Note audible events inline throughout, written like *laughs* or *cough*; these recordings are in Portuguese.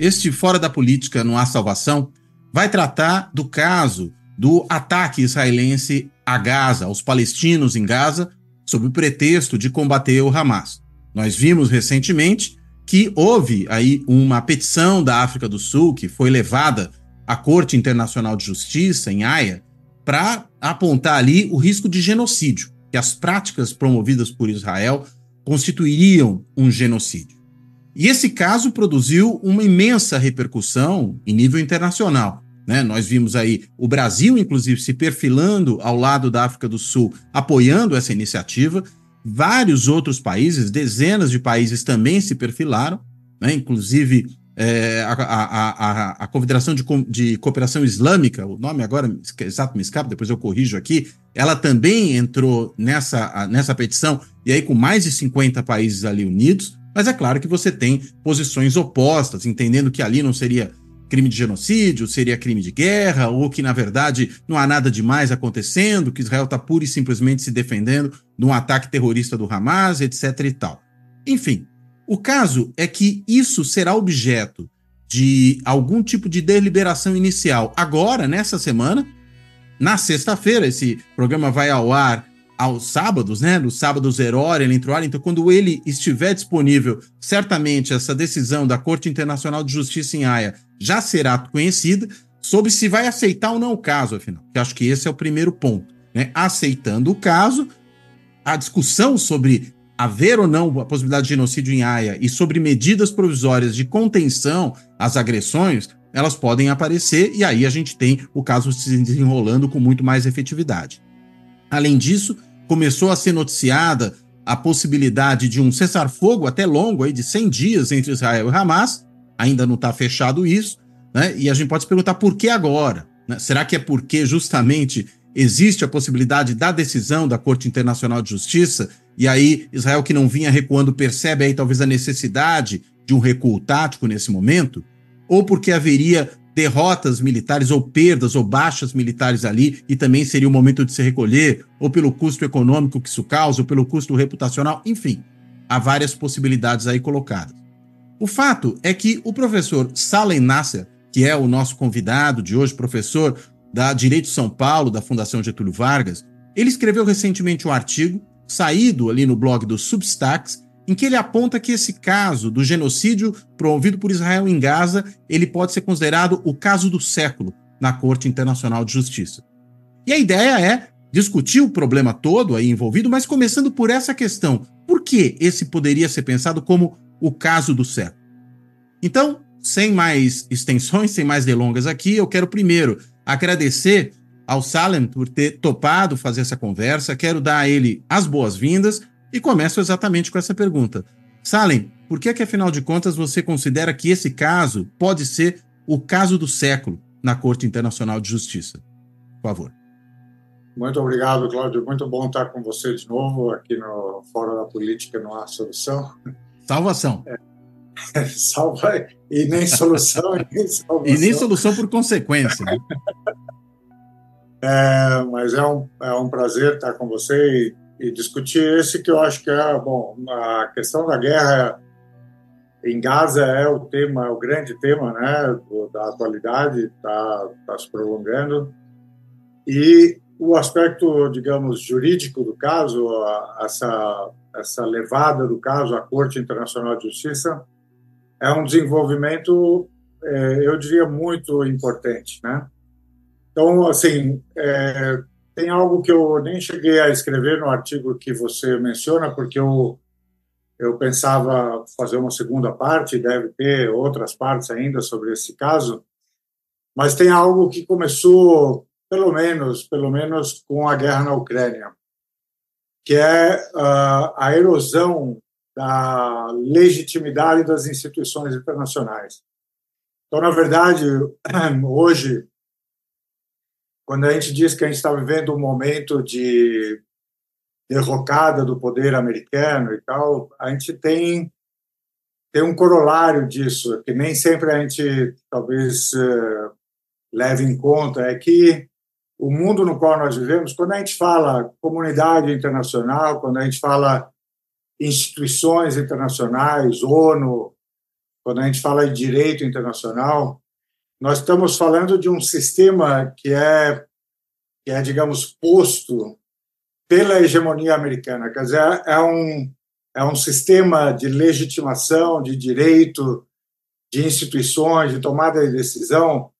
Este Fora da Política Não Há Salvação vai tratar do caso do ataque israelense a Gaza, aos palestinos em Gaza, sob o pretexto de combater o Hamas. Nós vimos recentemente que houve aí uma petição da África do Sul que foi levada à Corte Internacional de Justiça, em Haia, para apontar ali o risco de genocídio, que as práticas promovidas por Israel constituiriam um genocídio. E esse caso produziu uma imensa repercussão em nível internacional. Né? Nós vimos aí o Brasil, inclusive, se perfilando ao lado da África do Sul, apoiando essa iniciativa. Vários outros países, dezenas de países também se perfilaram, né? inclusive é, a, a, a, a, Confederação de, de, Cooperação Islâmica, o nome agora exato me escapa, depois eu corrijo aqui, ela também entrou nessa, nessa petição, e aí com mais de 50 países ali unidos. Mas é claro que você tem posições opostas, entendendo que ali não seria crime de genocídio, seria crime de guerra, ou que, na verdade, não há nada demais acontecendo, que Israel está pura e simplesmente se defendendo de um ataque terrorista do Hamas, etc. e tal. Enfim, o caso é que isso será objeto de algum tipo de deliberação inicial agora, nessa semana. Na sexta-feira, esse programa vai ao ar aos sábados, né? No sábado zero hora, ele entrou. Então, quando ele estiver disponível, certamente essa decisão da Corte Internacional de Justiça em Haia já será conhecida sobre se vai aceitar ou não o caso, afinal. Eu acho que esse é o primeiro ponto. Né? Aceitando o caso, a discussão sobre haver ou não a possibilidade de genocídio em Haia e sobre medidas provisórias de contenção às agressões, elas podem aparecer e aí a gente tem o caso se desenrolando com muito mais efetividade. Além disso, começou a ser noticiada a possibilidade de um cessar-fogo até longo, aí, de 100 dias entre Israel e Hamas. Ainda não está fechado isso, né? E a gente pode se perguntar por que agora? Né? Será que é porque justamente existe a possibilidade da decisão da Corte Internacional de Justiça e aí Israel que não vinha recuando percebe aí talvez a necessidade de um recuo tático nesse momento? Ou porque haveria derrotas militares ou perdas ou baixas militares ali e também seria o momento de se recolher, ou pelo custo econômico que isso causa, ou pelo custo reputacional, enfim, há várias possibilidades aí colocadas. O fato é que o professor Salem Nasser, que é o nosso convidado de hoje, professor da Direito São Paulo, da Fundação Getúlio Vargas, ele escreveu recentemente um artigo, saído ali no blog do Substacks, em que ele aponta que esse caso do genocídio promovido por Israel em Gaza, ele pode ser considerado o caso do século na Corte Internacional de Justiça. E a ideia é discutir o problema todo aí envolvido, mas começando por essa questão: por que esse poderia ser pensado como o caso do século? Então, sem mais extensões, sem mais delongas aqui, eu quero primeiro agradecer ao Salem por ter topado fazer essa conversa, quero dar a ele as boas-vindas e começo exatamente com essa pergunta. Salem, por que, é que, afinal de contas, você considera que esse caso pode ser o caso do século na Corte Internacional de Justiça? Por favor. Muito obrigado, Cláudio. Muito bom estar com você de novo aqui no Fórum da Política Não Há Solução. Salvação. É, salva e nem solução e *laughs* nem salvação. E nem solução por consequência. Né? *laughs* É, mas é um, é um prazer estar com você e e discutir esse que eu acho que é, bom, a questão da guerra em Gaza é o tema, o grande tema, né, da atualidade, está tá se prolongando. E o aspecto, digamos, jurídico do caso, essa, essa levada do caso à Corte Internacional de Justiça, é um desenvolvimento, é, eu diria, muito importante, né? Então, assim, é, tem algo que eu nem cheguei a escrever no artigo que você menciona, porque eu, eu pensava fazer uma segunda parte, deve ter outras partes ainda sobre esse caso, mas tem algo que começou, pelo menos, pelo menos com a guerra na Ucrânia, que é uh, a erosão da legitimidade das instituições internacionais. Então, na verdade, *clears throat* hoje, quando a gente diz que a gente está vivendo um momento de derrocada do poder americano e tal, a gente tem tem um corolário disso que nem sempre a gente talvez uh, leve em conta. É que o mundo no qual nós vivemos, quando a gente fala comunidade internacional, quando a gente fala instituições internacionais, ONU, quando a gente fala de direito internacional, nós estamos falando de um sistema que é, que é digamos, posto pela hegemonia americana. Quer dizer, é um, é um sistema de legitimação, de direito, de instituições, de tomada de decisão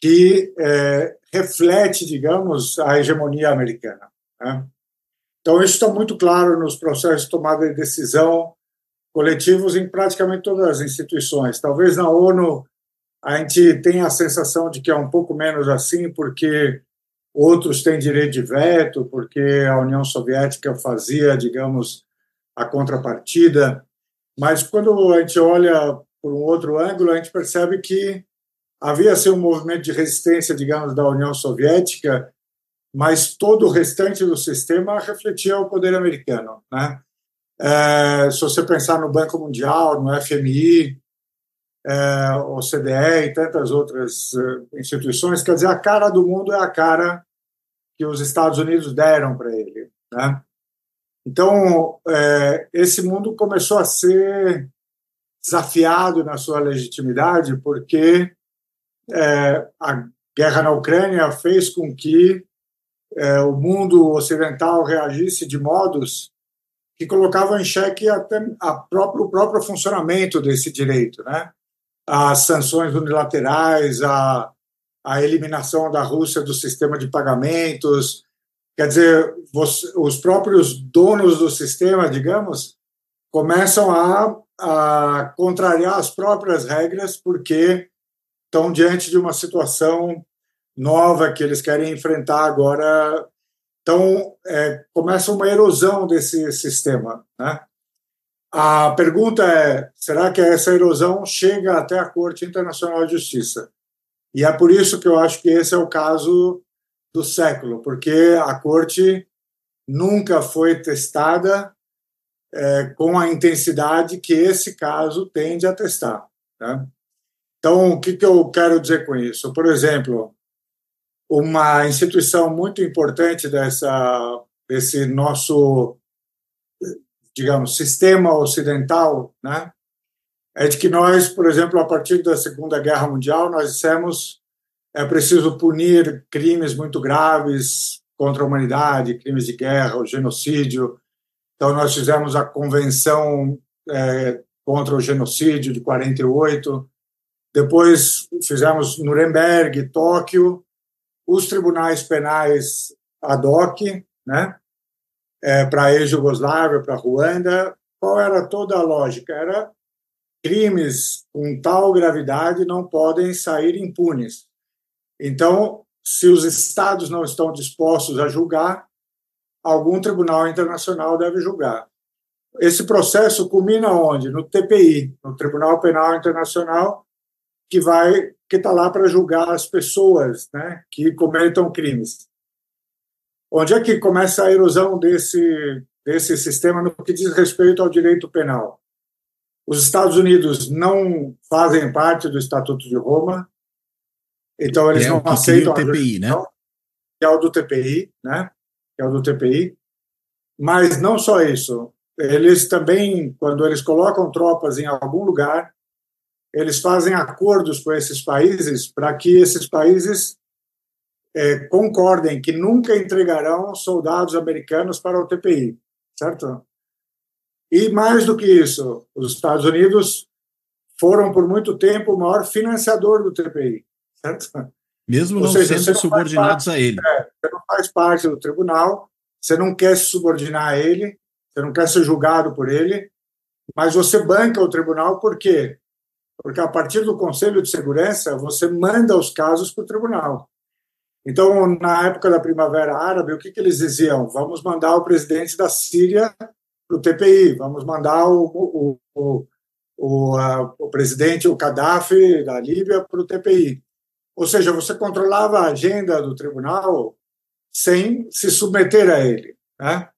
que é, reflete, digamos, a hegemonia americana. Né? Então, isso está muito claro nos processos de tomada de decisão coletivos em praticamente todas as instituições. Talvez na ONU a gente tenha a sensação de que é um pouco menos assim, porque outros têm direito de veto, porque a União Soviética fazia, digamos, a contrapartida. Mas quando a gente olha por um outro ângulo, a gente percebe que havia assim, um movimento de resistência, digamos, da União Soviética, mas todo o restante do sistema refletia o poder americano, né? É, se você pensar no Banco Mundial, no FMI, é, OCDE e tantas outras uh, instituições, quer dizer, a cara do mundo é a cara que os Estados Unidos deram para ele. Né? Então, é, esse mundo começou a ser desafiado na sua legitimidade, porque é, a guerra na Ucrânia fez com que é, o mundo ocidental reagisse de modos que colocavam em xeque até a próprio, o próprio funcionamento desse direito, né? As sanções unilaterais, a, a eliminação da Rússia do sistema de pagamentos, quer dizer, você, os próprios donos do sistema, digamos, começam a, a contrariar as próprias regras porque estão diante de uma situação nova que eles querem enfrentar agora então, é, começa uma erosão desse sistema. Né? A pergunta é: será que essa erosão chega até a Corte Internacional de Justiça? E é por isso que eu acho que esse é o caso do século, porque a Corte nunca foi testada é, com a intensidade que esse caso tende a testar. Né? Então, o que, que eu quero dizer com isso? Por exemplo, uma instituição muito importante dessa desse nosso digamos sistema ocidental, né? É de que nós, por exemplo, a partir da Segunda Guerra Mundial, nós dissemos é preciso punir crimes muito graves contra a humanidade, crimes de guerra, o genocídio. Então nós fizemos a convenção é, contra o genocídio de 48. Depois fizemos Nuremberg, Tóquio, os tribunais penais ad hoc, né, é, para a ex-Jugoslávia, para a Ruanda, qual era toda a lógica? Era crimes com tal gravidade não podem sair impunes. Então, se os estados não estão dispostos a julgar, algum tribunal internacional deve julgar. Esse processo culmina onde? No TPI, no Tribunal Penal Internacional, que vai que está lá para julgar as pessoas né, que cometam crimes. Onde é que começa a erosão desse, desse sistema no que diz respeito ao direito penal? Os Estados Unidos não fazem parte do Estatuto de Roma, então eles é não aceitam o TPI, né? Que é o do TPI, né? Que é o do TPI. Mas não só isso, eles também, quando eles colocam tropas em algum lugar, eles fazem acordos com esses países para que esses países é, concordem que nunca entregarão soldados americanos para o TPI, certo? E mais do que isso, os Estados Unidos foram por muito tempo o maior financiador do TPI, certo? Mesmo não seja, sendo subordinados parte, a ele. É, você não faz parte do tribunal, você não quer se subordinar a ele, você não quer ser julgado por ele, mas você banca o tribunal por quê? porque a partir do Conselho de Segurança você manda os casos para o tribunal. Então, na época da Primavera Árabe, o que, que eles diziam? Vamos mandar o presidente da Síria para o TPI, vamos mandar o, o, o, o, a, o presidente, o Gaddafi da Líbia, para o TPI. Ou seja, você controlava a agenda do tribunal sem se submeter a ele. Né?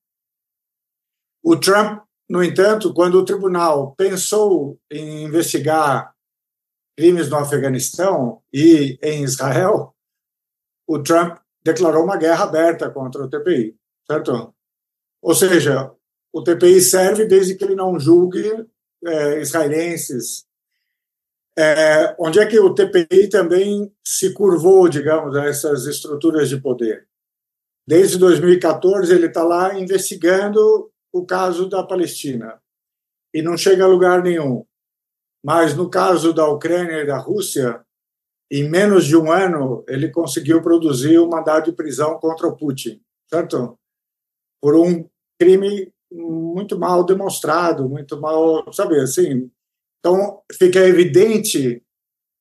O Trump, no entanto, quando o tribunal pensou em investigar crimes no Afeganistão e em Israel, o Trump declarou uma guerra aberta contra o TPI, certo? Ou seja, o TPI serve desde que ele não julgue é, israelenses. É, onde é que o TPI também se curvou, digamos, a essas estruturas de poder? Desde 2014 ele está lá investigando o caso da Palestina e não chega a lugar nenhum. Mas no caso da Ucrânia e da Rússia, em menos de um ano, ele conseguiu produzir um mandado de prisão contra o Putin, certo? Por um crime muito mal demonstrado, muito mal, sabe, assim. Então, fica evidente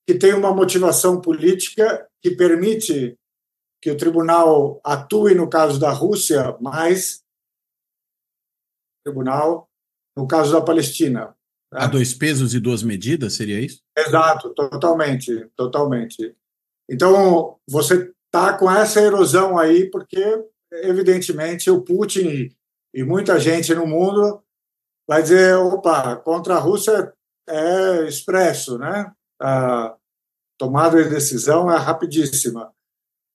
que tem uma motivação política que permite que o tribunal atue no caso da Rússia, mas tribunal no caso da Palestina. A dois pesos e duas medidas, seria isso? Exato, totalmente, totalmente. Então, você está com essa erosão aí, porque, evidentemente, o Putin e muita gente no mundo vai dizer, opa, contra a Rússia é expresso, né? A tomada de decisão é rapidíssima.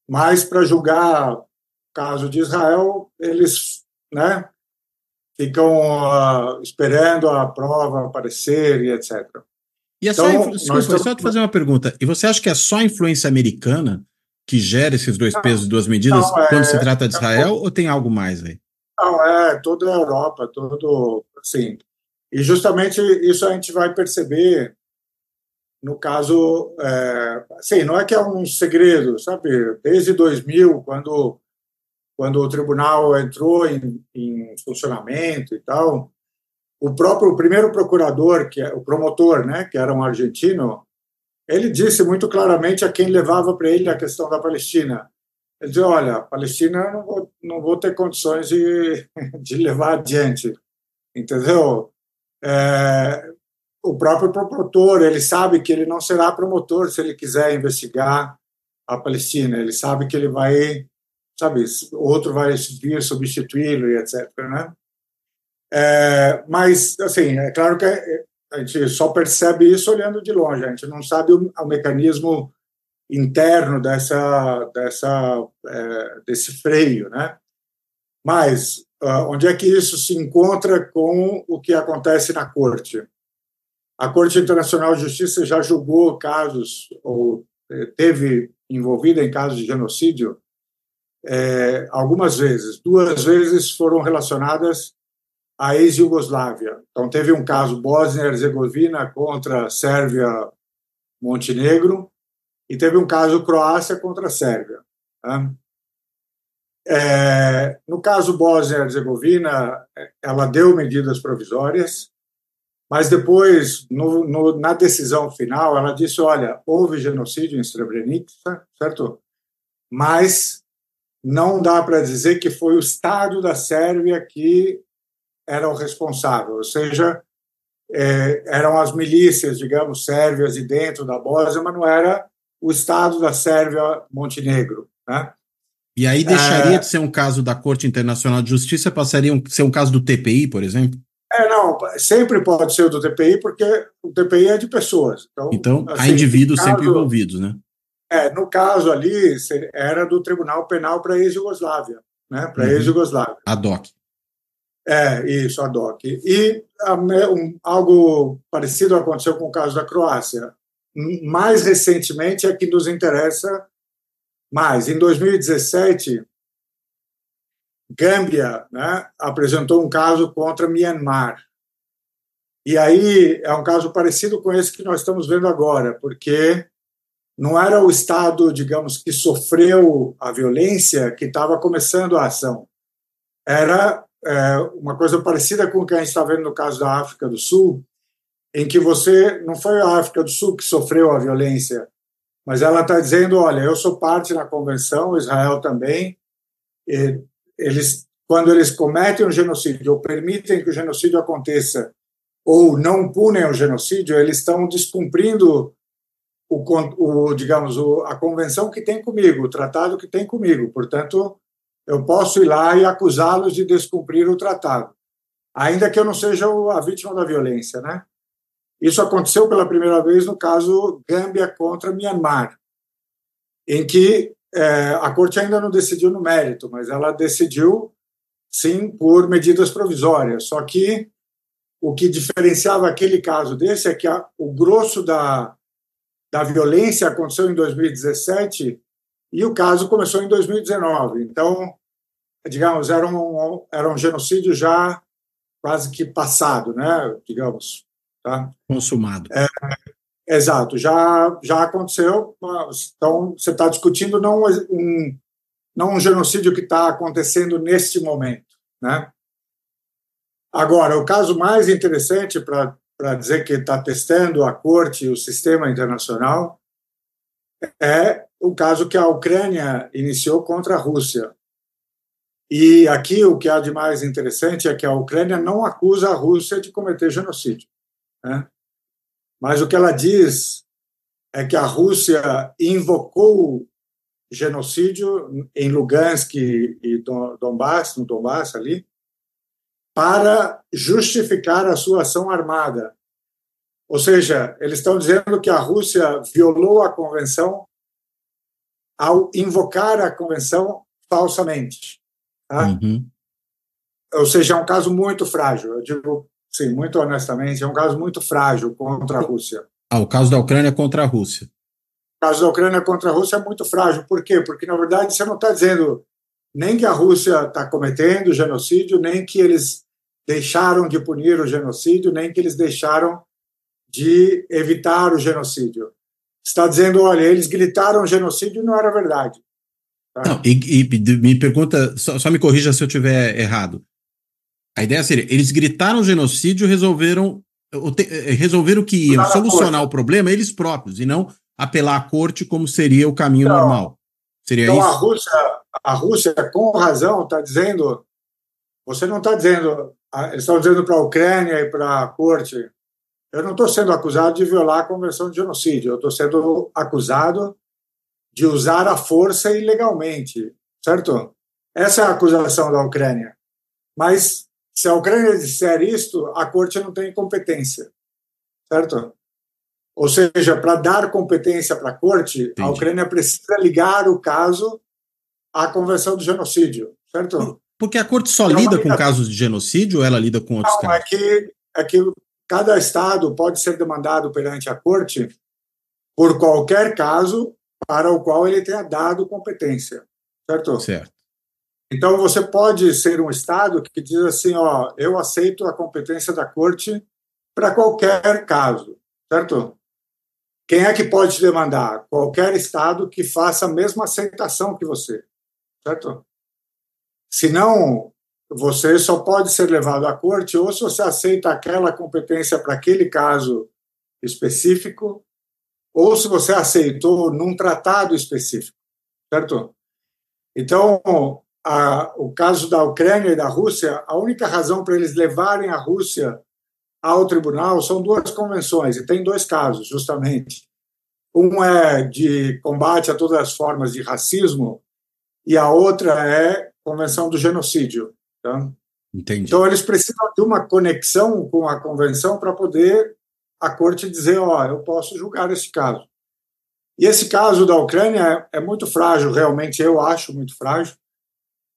Mas, para julgar o caso de Israel, eles né, ficam uh, esperando a prova aparecer e etc. E é então, só, desculpa, estamos... só te fazer uma pergunta. E você acha que é só a influência americana que gera esses dois não, pesos e duas medidas não, quando é, se trata de é Israel é, ou tem algo mais aí? Não, é toda a Europa, todo, assim. E justamente isso a gente vai perceber no caso, é, assim, não é que é um segredo, sabe? Desde 2000, quando quando o tribunal entrou em, em funcionamento e tal, o próprio o primeiro procurador, que é o promotor, né, que era um argentino, ele disse muito claramente a quem levava para ele a questão da Palestina. Ele disse: Olha, Palestina não vou, não vou ter condições de, *laughs* de levar adiante, entendeu? É, o próprio promotor, ele sabe que ele não será promotor se ele quiser investigar a Palestina. Ele sabe que ele vai sabe, outro vai vir substituí-lo e etc, né? É, mas, assim, é claro que a gente só percebe isso olhando de longe, a gente não sabe o, o mecanismo interno dessa, dessa, é, desse freio, né? Mas uh, onde é que isso se encontra com o que acontece na corte? A Corte Internacional de Justiça já julgou casos ou eh, teve envolvida em casos de genocídio é, algumas vezes. Duas vezes foram relacionadas à ex-Yugoslávia. Então, teve um caso Bósnia-Herzegovina contra Sérvia-Montenegro e teve um caso Croácia contra Sérvia. Tá? É, no caso Bósnia-Herzegovina, ela deu medidas provisórias, mas depois, no, no, na decisão final, ela disse: olha, houve genocídio em Srebrenica, certo? Mas não dá para dizer que foi o Estado da Sérvia que era o responsável, ou seja, é, eram as milícias, digamos, sérvias e dentro da Bósnia, mas não era o Estado da Sérvia Montenegro. Né? E aí deixaria é, de ser um caso da Corte Internacional de Justiça, passaria a ser um caso do TPI, por exemplo? É, não, sempre pode ser do TPI, porque o TPI é de pessoas. Então, então assim, há indivíduos caso, sempre envolvidos, né? É, no caso ali, era do Tribunal Penal para a ex-Jugoslávia, né? para a uhum. ex-Jugoslávia. A DOC. É, isso, a DOC. E um, algo parecido aconteceu com o caso da Croácia. Mais recentemente é que nos interessa mais. Em 2017, Gâmbia né, apresentou um caso contra Myanmar. E aí é um caso parecido com esse que nós estamos vendo agora, porque não era o Estado, digamos, que sofreu a violência que estava começando a ação. Era é, uma coisa parecida com o que a gente está vendo no caso da África do Sul, em que você não foi a África do Sul que sofreu a violência, mas ela está dizendo, olha, eu sou parte da convenção, Israel também, eles quando eles cometem um genocídio ou permitem que o genocídio aconteça ou não punem o genocídio, eles estão descumprindo o, o digamos o, a convenção que tem comigo, o tratado que tem comigo. Portanto, eu posso ir lá e acusá-los de descumprir o tratado, ainda que eu não seja a vítima da violência, né? Isso aconteceu pela primeira vez no caso Gâmbia contra Myanmar, em que é, a corte ainda não decidiu no mérito, mas ela decidiu sim por medidas provisórias. Só que o que diferenciava aquele caso desse é que a, o grosso da, da violência aconteceu em 2017 e o caso começou em 2019. Então, digamos, era um, era um genocídio já quase que passado, né? Digamos, Tá? Consumado. É, exato, já, já aconteceu. Então, você está discutindo não um, não um genocídio que está acontecendo neste momento. Né? Agora, o caso mais interessante para dizer que está testando a corte e o sistema internacional é o caso que a Ucrânia iniciou contra a Rússia. E aqui o que há de mais interessante é que a Ucrânia não acusa a Rússia de cometer genocídio. Né? Mas o que ela diz é que a Rússia invocou genocídio em Lugansk e Donbass, no Donbass ali, para justificar a sua ação armada. Ou seja, eles estão dizendo que a Rússia violou a convenção ao invocar a convenção falsamente. Tá? Uhum. Ou seja, é um caso muito frágil. Eu digo Sim, muito honestamente, é um caso muito frágil contra a Rússia. Ah, o caso da Ucrânia contra a Rússia. O caso da Ucrânia contra a Rússia é muito frágil. Por quê? Porque, na verdade, você não está dizendo nem que a Rússia está cometendo genocídio, nem que eles deixaram de punir o genocídio, nem que eles deixaram de evitar o genocídio. Está dizendo, olha, eles gritaram genocídio e não era verdade. Tá? Não, e, e, me pergunta, só, só me corrija se eu tiver errado. A ideia seria, eles gritaram genocídio e resolveram, eh, resolveram que iam solucionar o problema eles próprios, e não apelar à corte como seria o caminho então, normal. Seria então isso? A Rússia, a Rússia, com razão, está dizendo. Você não está dizendo. Eles estão dizendo para a Ucrânia e para a corte. Eu não estou sendo acusado de violar a Convenção de Genocídio. Eu estou sendo acusado de usar a força ilegalmente, certo? Essa é a acusação da Ucrânia. Mas se a Ucrânia disser isto, a corte não tem competência, certo? Ou seja, para dar competência para a corte, Entendi. a Ucrânia precisa ligar o caso à Convenção do Genocídio, certo? Porque a corte só é lida com casos de genocídio ou ela lida com outros não, casos? É que, é que cada estado pode ser demandado perante a corte por qualquer caso para o qual ele tenha dado competência, certo? Certo. Então, você pode ser um Estado que diz assim: ó, eu aceito a competência da corte para qualquer caso, certo? Quem é que pode demandar? Qualquer Estado que faça a mesma aceitação que você, certo? Senão, você só pode ser levado à corte ou se você aceita aquela competência para aquele caso específico, ou se você aceitou num tratado específico, certo? Então, a, o caso da Ucrânia e da Rússia, a única razão para eles levarem a Rússia ao tribunal são duas convenções, e tem dois casos, justamente. Um é de combate a todas as formas de racismo, e a outra é Convenção do Genocídio. Tá? Entendi. Então, eles precisam de uma conexão com a convenção para poder a corte dizer: ó, oh, eu posso julgar esse caso. E esse caso da Ucrânia é, é muito frágil, realmente, eu acho muito frágil,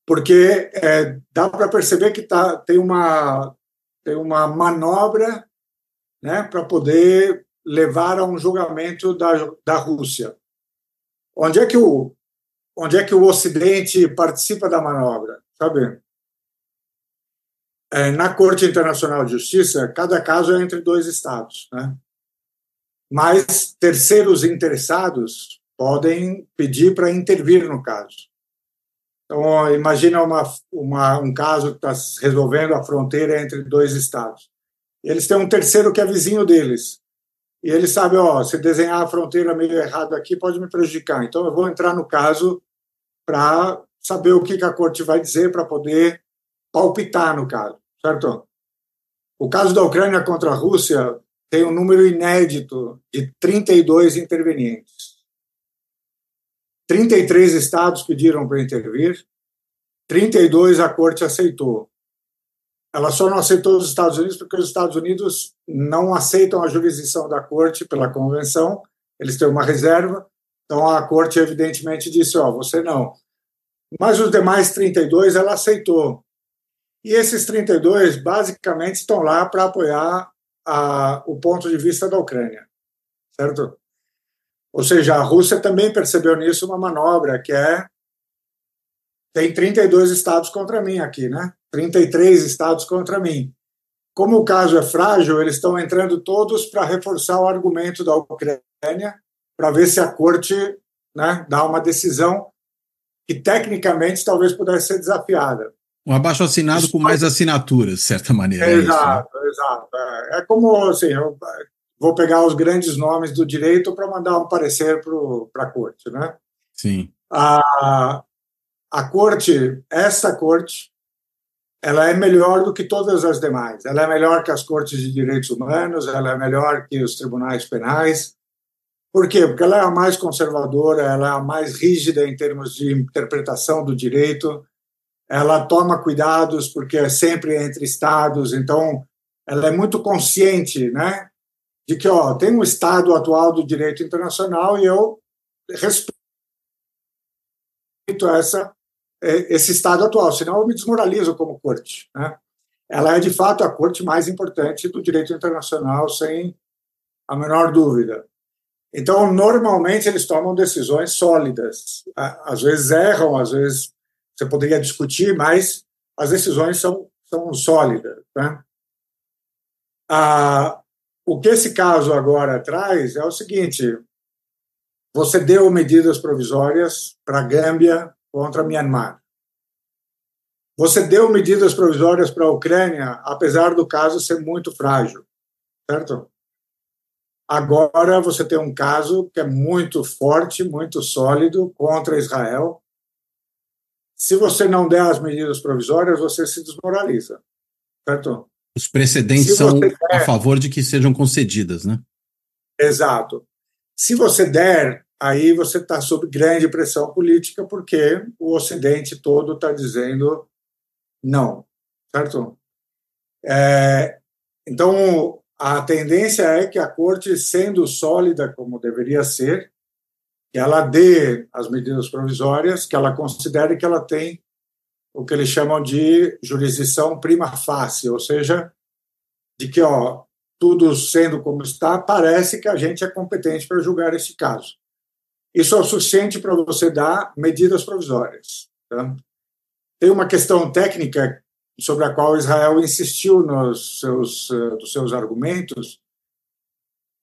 porque é, dá para perceber que tá, tem, uma, tem uma manobra né, para poder levar a um julgamento da, da Rússia. Onde é que o onde é que o Ocidente participa da manobra, sabe? É, na Corte Internacional de Justiça, cada caso é entre dois estados, né? Mas terceiros interessados podem pedir para intervir no caso. Então, imagina uma, uma, um caso que está resolvendo a fronteira entre dois estados. Eles têm um terceiro que é vizinho deles. E eles sabem, ó, se desenhar a fronteira meio errado aqui pode me prejudicar. Então eu vou entrar no caso para saber o que, que a corte vai dizer para poder palpitar no caso, certo? O caso da Ucrânia contra a Rússia tem um número inédito de 32 intervenientes. 33 estados pediram para intervir, 32 a corte aceitou. Ela só não aceitou os Estados Unidos porque os Estados Unidos não aceitam a jurisdição da corte pela convenção, eles têm uma reserva, então a corte evidentemente disse, ó, você não. Mas os demais 32 ela aceitou. E esses 32 basicamente estão lá para apoiar a, o ponto de vista da Ucrânia, certo? Ou seja, a Rússia também percebeu nisso uma manobra que é tem 32 estados contra mim aqui, né? 33 estados contra mim. Como o caso é frágil, eles estão entrando todos para reforçar o argumento da Ucrânia, para ver se a corte né, dá uma decisão que tecnicamente talvez pudesse ser desafiada. Um abaixo assinado com mais assinaturas, de certa maneira. É exato, isso, né? exato. É, é como assim, eu vou pegar os grandes nomes do direito para mandar um parecer para a corte, né? Sim. A, a corte, essa corte, ela é melhor do que todas as demais. Ela é melhor que as cortes de direitos humanos, ela é melhor que os tribunais penais, por quê? Porque ela é a mais conservadora, ela é a mais rígida em termos de interpretação do direito, ela toma cuidados porque é sempre entre estados, então ela é muito consciente, né, de que ó, tem um estado atual do direito internacional e eu respeito essa esse estado atual, senão eu me desmoralizo como corte, né? Ela é de fato a corte mais importante do direito internacional, sem a menor dúvida. Então, normalmente, eles tomam decisões sólidas. Às vezes erram, às vezes você poderia discutir, mas as decisões são, são sólidas. Né? Ah, o que esse caso agora traz é o seguinte: você deu medidas provisórias para a Gâmbia contra Myanmar. Você deu medidas provisórias para a Ucrânia, apesar do caso ser muito frágil, certo? Agora você tem um caso que é muito forte, muito sólido contra Israel. Se você não der as medidas provisórias, você se desmoraliza, certo? Os precedentes são der, a favor de que sejam concedidas, né? Exato. Se você der, aí você está sob grande pressão política, porque o Ocidente todo está dizendo não, certo? É, então, a tendência é que a corte, sendo sólida como deveria ser, que ela dê as medidas provisórias, que ela considere que ela tem o que eles chamam de jurisdição prima facie, ou seja, de que ó, tudo sendo como está, parece que a gente é competente para julgar esse caso. Isso é o suficiente para você dar medidas provisórias. Tá? Tem uma questão técnica sobre a qual Israel insistiu nos seus, dos seus argumentos,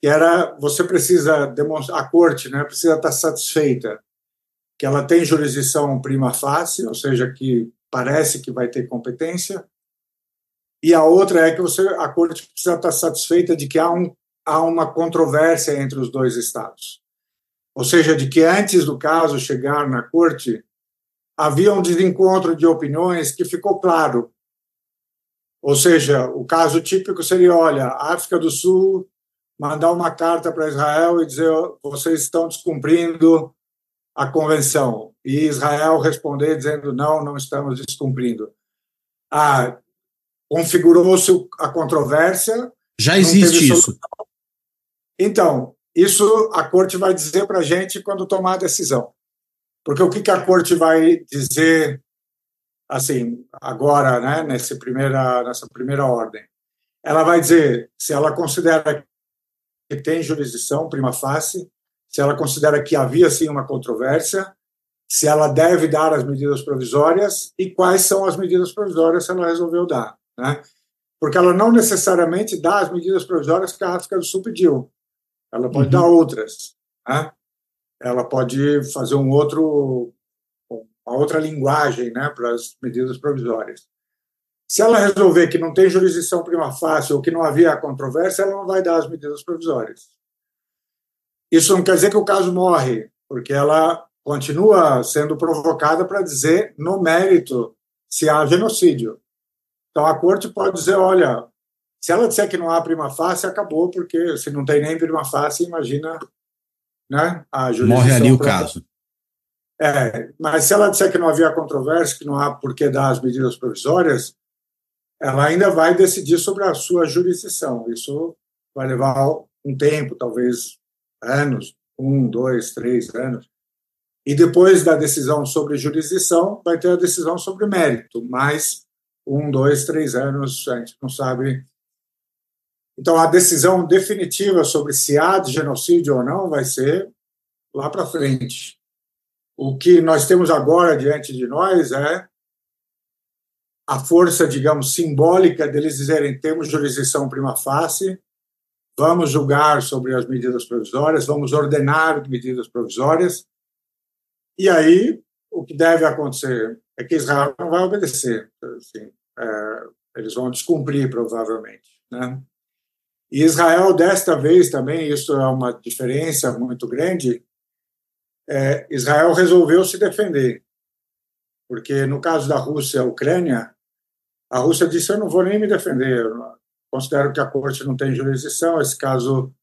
que era você precisa demonstrar, a corte né, precisa estar satisfeita que ela tem jurisdição prima facie, ou seja, que parece que vai ter competência, e a outra é que você, a corte precisa estar satisfeita de que há, um, há uma controvérsia entre os dois estados. Ou seja, de que antes do caso chegar na corte, havia um desencontro de opiniões que ficou claro ou seja, o caso típico seria: olha, a África do Sul mandar uma carta para Israel e dizer vocês estão descumprindo a convenção e Israel responder dizendo não, não estamos descumprindo. Ah, configurou-se a controvérsia. Já existe isso. Então, isso a corte vai dizer para a gente quando tomar a decisão. Porque o que, a corte vai dizer assim, agora, né, nessa primeira, nessa primeira ordem. Ela vai dizer se ela considera que tem jurisdição prima facie, se ela considera que havia sim uma controvérsia, se ela deve dar as medidas provisórias e quais são as medidas provisórias que ela resolveu dar, né? Porque ela não necessariamente dá as medidas provisórias que a África do Sul pediu. Ela pode uhum. dar outras, né? Ela pode fazer um outro uma outra linguagem né, para as medidas provisórias. Se ela resolver que não tem jurisdição prima facie ou que não havia controvérsia, ela não vai dar as medidas provisórias. Isso não quer dizer que o caso morre, porque ela continua sendo provocada para dizer no mérito se há genocídio. Então a corte pode dizer, olha, se ela disser que não há prima facie, acabou, porque se não tem nem prima facie, imagina né, a jurisdição. Morre ali o caso. É, mas se ela disser que não havia controvérsia, que não há por que dar as medidas provisórias, ela ainda vai decidir sobre a sua jurisdição. Isso vai levar um tempo, talvez anos, um, dois, três anos. E depois da decisão sobre jurisdição, vai ter a decisão sobre mérito, mais um, dois, três anos, a gente não sabe. Então, a decisão definitiva sobre se há de genocídio ou não vai ser lá para frente. O que nós temos agora diante de nós é a força, digamos, simbólica deles dizerem temos jurisdição prima facie, vamos julgar sobre as medidas provisórias, vamos ordenar medidas provisórias, e aí o que deve acontecer é que Israel não vai obedecer, assim, é, eles vão descumprir provavelmente, né? E Israel desta vez também isso é uma diferença muito grande. É, Israel resolveu se defender, porque no caso da Rússia e Ucrânia a Rússia disse: Eu não vou nem me defender, eu considero que a corte não tem jurisdição, esse caso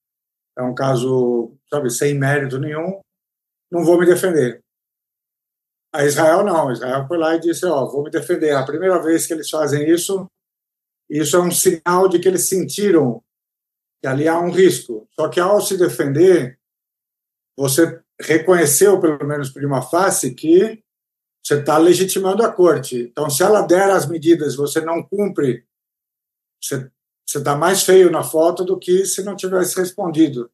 é um caso, sabe, sem mérito nenhum, não vou me defender. A Israel não, Israel foi lá e disse: Ó, vou me defender. A primeira vez que eles fazem isso, isso é um sinal de que eles sentiram que ali há um risco. Só que ao se defender, você reconheceu, pelo menos por uma face, que você está legitimando a corte. Então, se ela der as medidas você não cumpre, você está mais feio na foto do que se não tivesse respondido.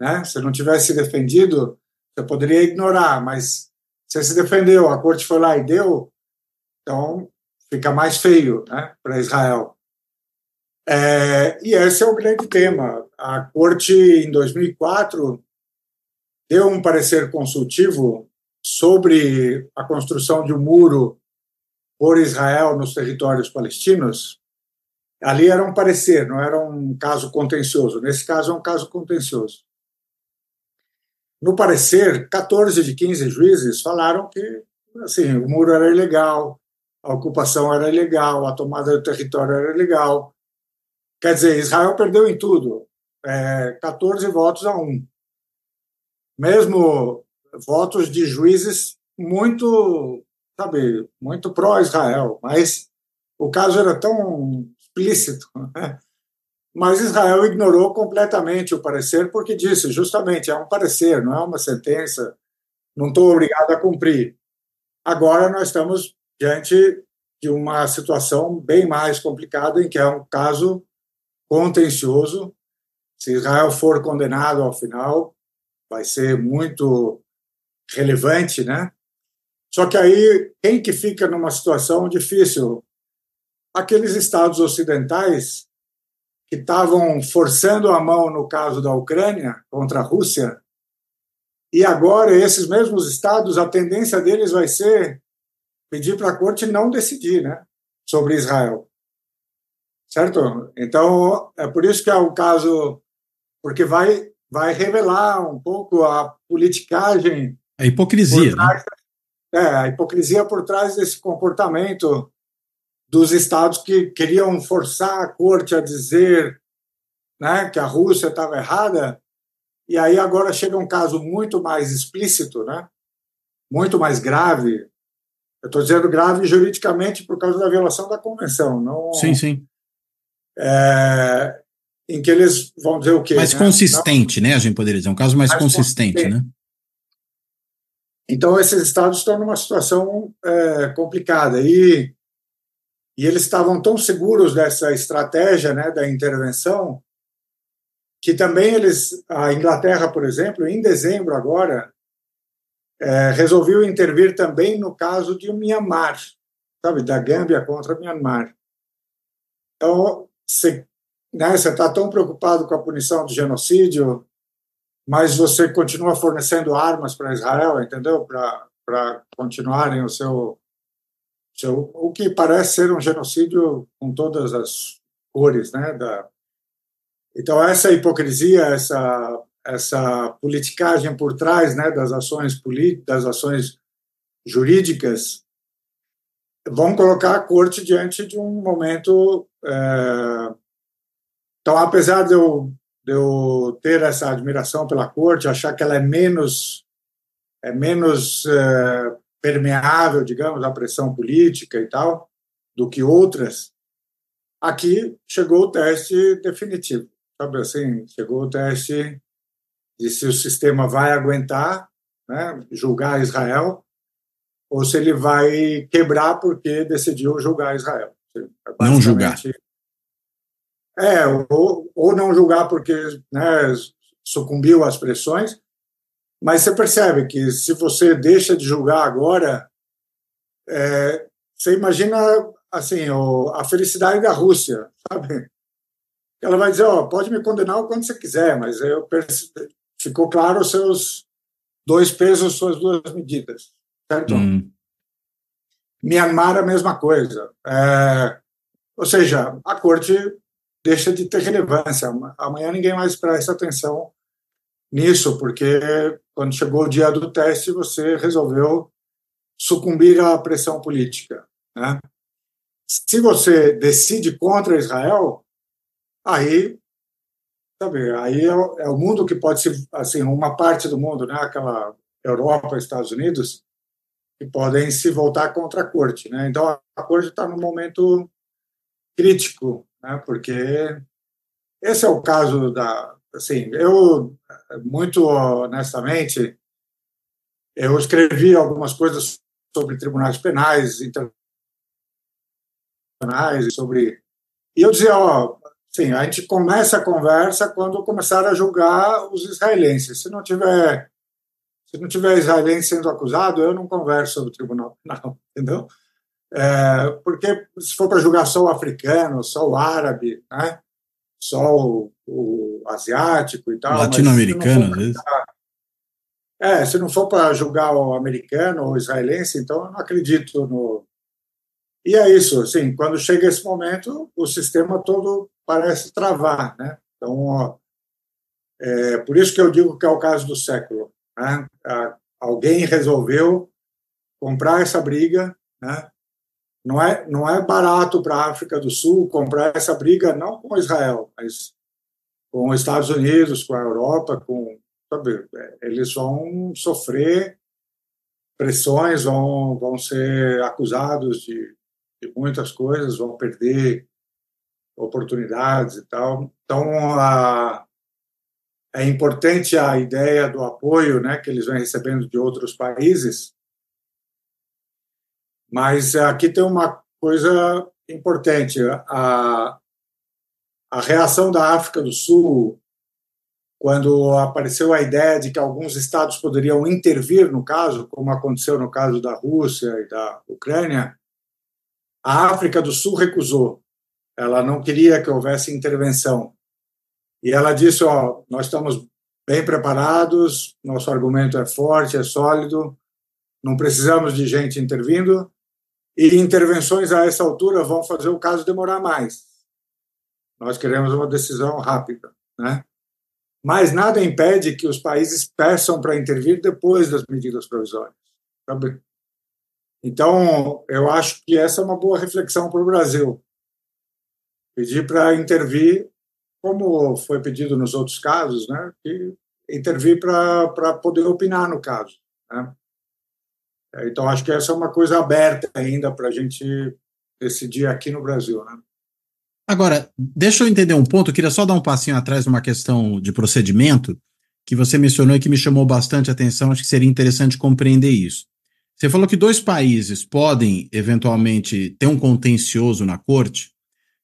Né? Se não tivesse defendido, você poderia ignorar, mas você se defendeu, a corte foi lá e deu, então fica mais feio né, para Israel. É, e esse é o grande tema. A corte, em 2004, deu um parecer consultivo sobre a construção de um muro por Israel nos territórios palestinos, ali era um parecer, não era um caso contencioso. Nesse caso, é um caso contencioso. No parecer, 14 de 15 juízes falaram que assim, o muro era ilegal, a ocupação era ilegal, a tomada do território era ilegal. Quer dizer, Israel perdeu em tudo, é, 14 votos a 1. Mesmo votos de juízes muito, sabe, muito pró-Israel, mas o caso era tão explícito. Né? Mas Israel ignorou completamente o parecer porque disse, justamente, é um parecer, não é uma sentença, não estou obrigado a cumprir. Agora nós estamos diante de uma situação bem mais complicada, em que é um caso contencioso. Se Israel for condenado ao final, vai ser muito relevante, né? Só que aí, quem que fica numa situação difícil? Aqueles estados ocidentais que estavam forçando a mão no caso da Ucrânia contra a Rússia, e agora esses mesmos estados, a tendência deles vai ser pedir para a corte não decidir, né, sobre Israel. Certo? Então, é por isso que é o caso, porque vai vai revelar um pouco a politicagem a hipocrisia, trás, né? É, a hipocrisia por trás desse comportamento dos estados que queriam forçar a corte a dizer né, que a Rússia estava errada, e aí agora chega um caso muito mais explícito, né, muito mais grave. Eu estou dizendo grave juridicamente por causa da violação da convenção, não. Sim, sim. É, em que eles vão dizer o quê? Mais né? consistente, não, né? A gente poderia dizer, um caso mais, mais consistente, consistente, né? Então, esses estados estão numa situação é, complicada. E, e eles estavam tão seguros dessa estratégia né, da intervenção que também eles, a Inglaterra, por exemplo, em dezembro agora, é, resolveu intervir também no caso de Myanmar, sabe, da Gâmbia contra Myanmar. Então, você né, está tão preocupado com a punição do genocídio, mas você continua fornecendo armas para Israel, entendeu? Para continuarem o seu o que parece ser um genocídio com todas as cores, né? Da... Então essa hipocrisia, essa essa politicagem por trás, né, das ações políticas, das ações jurídicas, vão colocar a corte diante de um momento. É... Então, apesar de eu, de eu ter essa admiração pela corte, achar que ela é menos é menos é, permeável, digamos, à pressão política e tal, do que outras, aqui chegou o teste definitivo. Sabe assim, chegou o teste de se o sistema vai aguentar, né, julgar Israel, ou se ele vai quebrar porque decidiu julgar Israel. Não julgar. É, ou, ou não julgar porque né, sucumbiu às pressões, mas você percebe que se você deixa de julgar agora, é, você imagina assim a felicidade da Rússia, sabe? Ela vai dizer, ó, oh, pode me condenar o quanto você quiser, mas eu ficou claro os seus dois pesos, suas duas medidas, certo? Hum. Myanmar a mesma coisa. É, ou seja, a corte deixa de ter relevância. Amanhã ninguém mais presta atenção nisso, porque quando chegou o dia do teste, você resolveu sucumbir à pressão política. Né? Se você decide contra Israel, aí, sabe, aí é, é, o mundo que pode ser, assim, uma parte do mundo, né, aquela Europa, Estados Unidos, que podem se voltar contra a corte, né? Então a corte está num momento crítico, né? Porque esse é o caso da, assim, eu muito honestamente eu escrevi algumas coisas sobre tribunais penais internacionais sobre e eu dizia, ó, sim, a gente começa a conversa quando começar a julgar os israelenses. Se não tiver se não tiver israelense sendo acusado, eu não converso sobre o tribunal penal, *laughs* entendeu? É, porque se for para julgar só o africano, só o árabe, né? só o, o asiático e tal. Latino-americano, às vezes. É, se não for para julgar o americano ou o israelense, então eu não acredito no. E é isso, assim, quando chega esse momento, o sistema todo parece travar, né? Então, ó, é por isso que eu digo que é o caso do século. Né? Alguém resolveu comprar essa briga, né? Não é, não é barato para a África do Sul comprar essa briga, não com Israel, mas com os Estados Unidos, com a Europa, com sabe, eles vão sofrer pressões, vão, vão ser acusados de, de muitas coisas, vão perder oportunidades e tal. Então, a, é importante a ideia do apoio né, que eles vêm recebendo de outros países, mas aqui tem uma coisa importante. A, a reação da África do Sul, quando apareceu a ideia de que alguns estados poderiam intervir no caso, como aconteceu no caso da Rússia e da Ucrânia, a África do Sul recusou. Ela não queria que houvesse intervenção. E ela disse: ó, nós estamos bem preparados, nosso argumento é forte, é sólido, não precisamos de gente intervindo, e intervenções a essa altura vão fazer o caso demorar mais. Nós queremos uma decisão rápida, né? Mas nada impede que os países peçam para intervir depois das medidas provisórias. Sabe? Então, eu acho que essa é uma boa reflexão para o Brasil. Pedir para intervir, como foi pedido nos outros casos, né? Que intervir para poder opinar no caso. Né? Então, acho que essa é uma coisa aberta ainda para a gente decidir aqui no Brasil. Né? Agora, deixa eu entender um ponto, eu queria só dar um passinho atrás numa questão de procedimento que você mencionou e que me chamou bastante atenção, acho que seria interessante compreender isso. Você falou que dois países podem, eventualmente, ter um contencioso na corte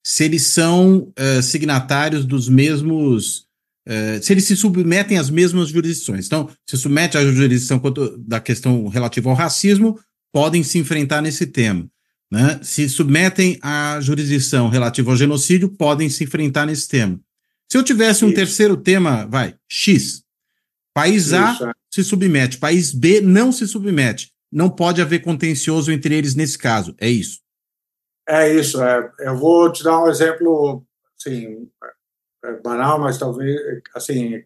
se eles são uh, signatários dos mesmos eh, se eles se submetem às mesmas jurisdições. Então, se submete à jurisdição quanto da questão relativa ao racismo, podem se enfrentar nesse tema. Né? Se submetem à jurisdição relativa ao genocídio, podem se enfrentar nesse tema. Se eu tivesse um Isso. terceiro tema, vai, X. País A Isso. É. se submete, país B não se submete. não pode haver contencioso entre eles nesse caso. É isso. É isso. É. Eu vou te dar um exemplo, assim, é banal, mas talvez, assim,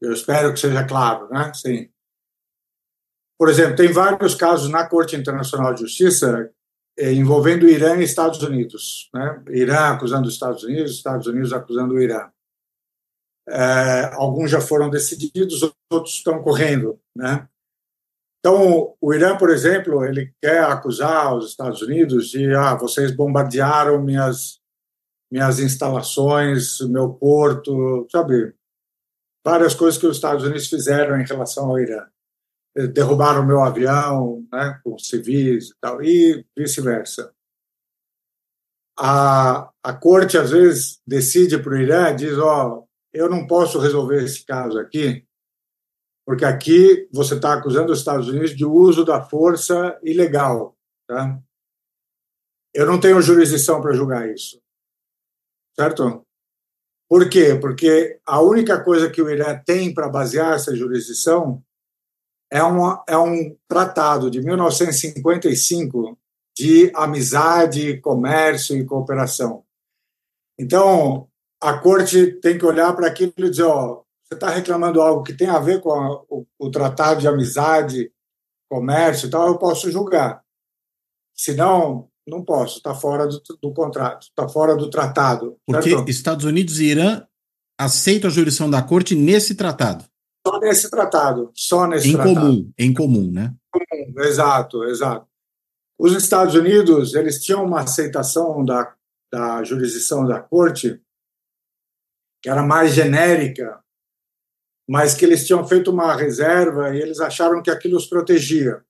eu espero que seja claro, né? Sim. Por exemplo, tem vários casos na Corte Internacional de Justiça eh, envolvendo Irã e Estados Unidos, né? Irã acusando os Estados Unidos, Estados Unidos acusando o Irã. É, alguns já foram decididos, outros estão correndo, né? Então, o Irã, por exemplo, ele quer acusar os Estados Unidos de, ah, vocês bombardearam minhas minhas instalações, meu porto, sabe? Várias coisas que os Estados Unidos fizeram em relação ao Irã. Derrubaram meu avião, né, com civis e tal, e vice-versa. A, a corte, às vezes, decide para o Irã, diz, ó, oh, eu não posso resolver esse caso aqui, porque aqui você está acusando os Estados Unidos de uso da força ilegal, tá? Eu não tenho jurisdição para julgar isso certo? Por quê? Porque a única coisa que o Irã tem para basear essa jurisdição é, uma, é um tratado de 1955 de amizade, comércio e cooperação. Então, a corte tem que olhar para aquilo e dizer: ó, você está reclamando algo que tem a ver com a, o, o, tratado de amizade, comércio e tal, eu posso julgar. Senão, não posso, está fora do, do contrato, está fora do tratado. Porque certo? Estados Unidos e Irã aceitam a jurisdição da corte nesse tratado. Só nesse tratado, só nesse em tratado. comum, em comum, né? Comum, exato, exato. Os Estados Unidos, eles tinham uma aceitação da, da jurisdição da corte que era mais genérica, mas que eles tinham feito uma reserva e eles acharam que aquilo os protegia.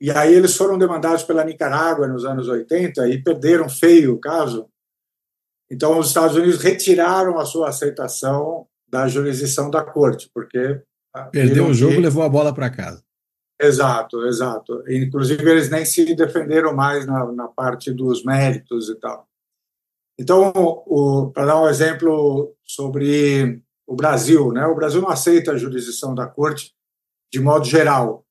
E aí eles foram demandados pela Nicarágua nos anos 80 e perderam feio o caso. Então os Estados Unidos retiraram a sua aceitação da jurisdição da corte, porque perdeu o jogo, e levou a bola para casa. Exato, exato. Inclusive eles nem se defenderam mais na, na parte dos méritos e tal. Então, para dar um exemplo sobre o Brasil, né? O Brasil não aceita a jurisdição da corte de modo geral.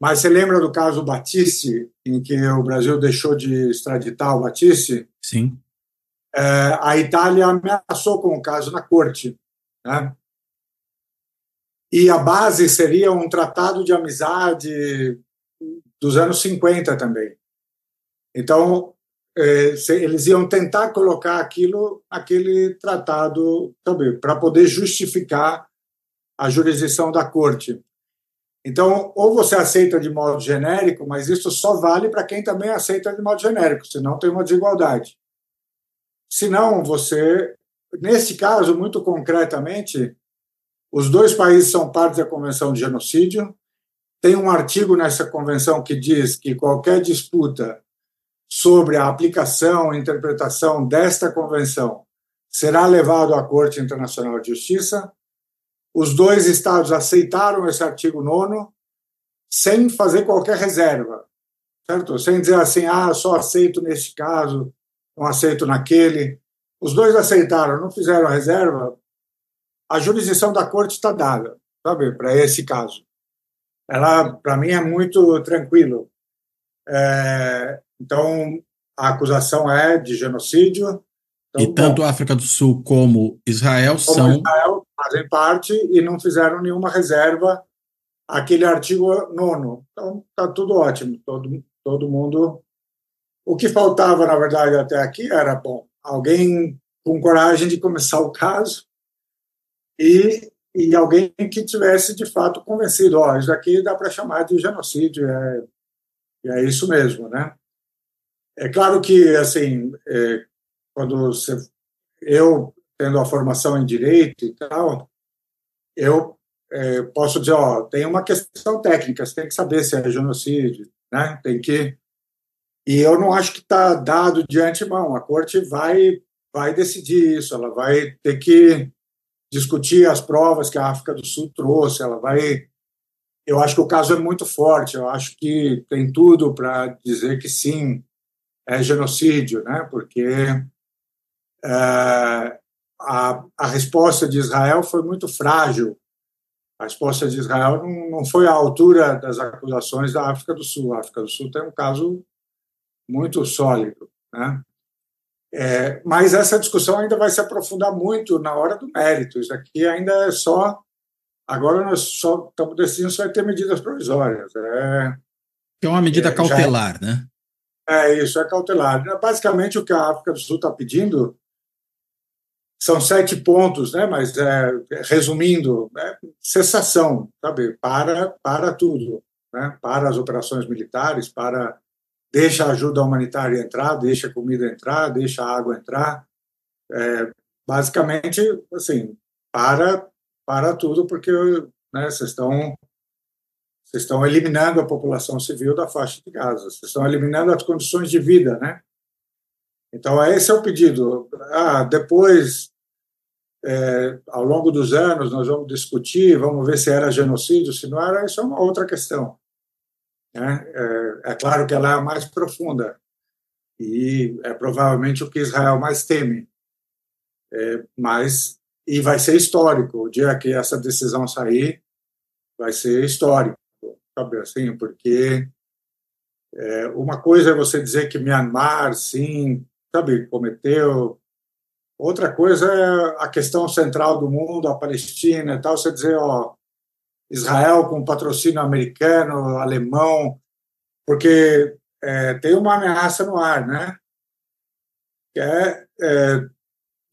Mas você lembra do caso Batiste, em que o Brasil deixou de extraditar o Batiste? Sim. É, a Itália ameaçou com o caso na corte. Né? E a base seria um tratado de amizade dos anos 50 também. Então, é, eles iam tentar colocar aquilo, aquele tratado também, para poder justificar a jurisdição da corte. Então, ou você aceita de modo genérico, mas isso só vale para quem também aceita de modo genérico, senão tem uma desigualdade. Senão, você, nesse caso, muito concretamente, os dois países são parte da Convenção de Genocídio. Tem um artigo nessa convenção que diz que qualquer disputa sobre a aplicação e interpretação desta convenção será levado à Corte Internacional de Justiça. Os dois estados aceitaram esse artigo 9 sem fazer qualquer reserva, certo? Sem dizer assim, ah, só aceito neste caso, não aceito naquele. Os dois aceitaram, não fizeram reserva. A jurisdição da corte está dada, sabe, para esse caso. Ela, para mim, é muito tranquilo. É, então, a acusação é de genocídio. Então, e tanto bom, a África do Sul como Israel como são. Israel fazem parte e não fizeram nenhuma reserva aquele artigo nono. Então, está tudo ótimo, todo, todo mundo. O que faltava, na verdade, até aqui era, bom, alguém com coragem de começar o caso e, e alguém que tivesse, de fato, convencido, ó, oh, isso aqui dá para chamar de genocídio, é, é isso mesmo, né? É claro que, assim, é, quando você, eu tendo a formação em direito e tal, eu é, posso dizer, ó, tem uma questão técnica, você tem que saber se é genocídio, né? Tem que e eu não acho que está dado de antemão. A corte vai vai decidir isso. Ela vai ter que discutir as provas que a África do Sul trouxe. Ela vai. Eu acho que o caso é muito forte. Eu acho que tem tudo para dizer que sim, é genocídio, né? Porque é, a, a resposta de Israel foi muito frágil a resposta de Israel não, não foi à altura das acusações da África do Sul. A África do Sul tem um caso muito sólido, né? É, mas essa discussão ainda vai se aprofundar muito na hora do mérito. Isso aqui ainda é só. Agora nós só estamos decidindo se vai ter medidas provisórias. É, que é uma medida é, cautelar, já, né? É isso, é cautelar. Basicamente, o que a África do Sul está pedindo são sete pontos, né? Mas é, resumindo, é, cessação, sabe? Para, para tudo, né? Para as operações militares, para deixa a ajuda humanitária entrar, deixa a comida entrar, deixa a água entrar. É, basicamente, assim, para, para tudo, porque né, vocês estão vocês estão eliminando a população civil da faixa de Gaza, vocês estão eliminando as condições de vida, né? Então, esse é o pedido. Ah, depois, é, ao longo dos anos, nós vamos discutir, vamos ver se era genocídio, se não era, isso é uma outra questão. Né? É, é claro que ela é a mais profunda e é provavelmente o que Israel mais teme. É, mas e vai ser histórico o dia que essa decisão sair, vai ser histórico, sabe assim, porque é, uma coisa é você dizer que Myanmar, sim, sabe, cometeu. Outra coisa é a questão central do mundo, a Palestina e tal. Você dizer, ó, Israel com patrocínio americano, alemão, porque é, tem uma ameaça no ar, né? Que é, é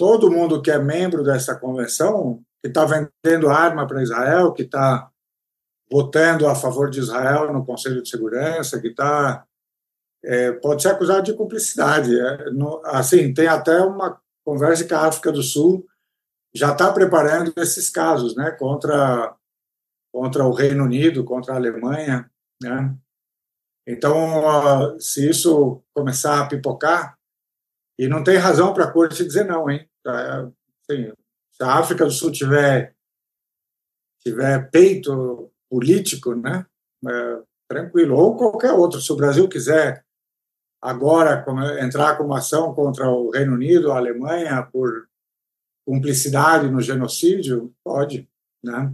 todo mundo que é membro dessa convenção, que está vendendo arma para Israel, que está votando a favor de Israel no Conselho de Segurança, que está é, pode ser acusado de cumplicidade. É, no, assim, tem até uma conversa que a África do Sul já está preparando esses casos, né, contra contra o Reino Unido, contra a Alemanha, né? Então, se isso começar a pipocar, e não tem razão para a corte dizer não, hein? Assim, se a África do Sul tiver tiver peito político, né? É, tranquilo. Ou qualquer outro. Se o Brasil quiser agora entrar com uma ação contra o Reino Unido, a Alemanha, por cumplicidade no genocídio, pode, né?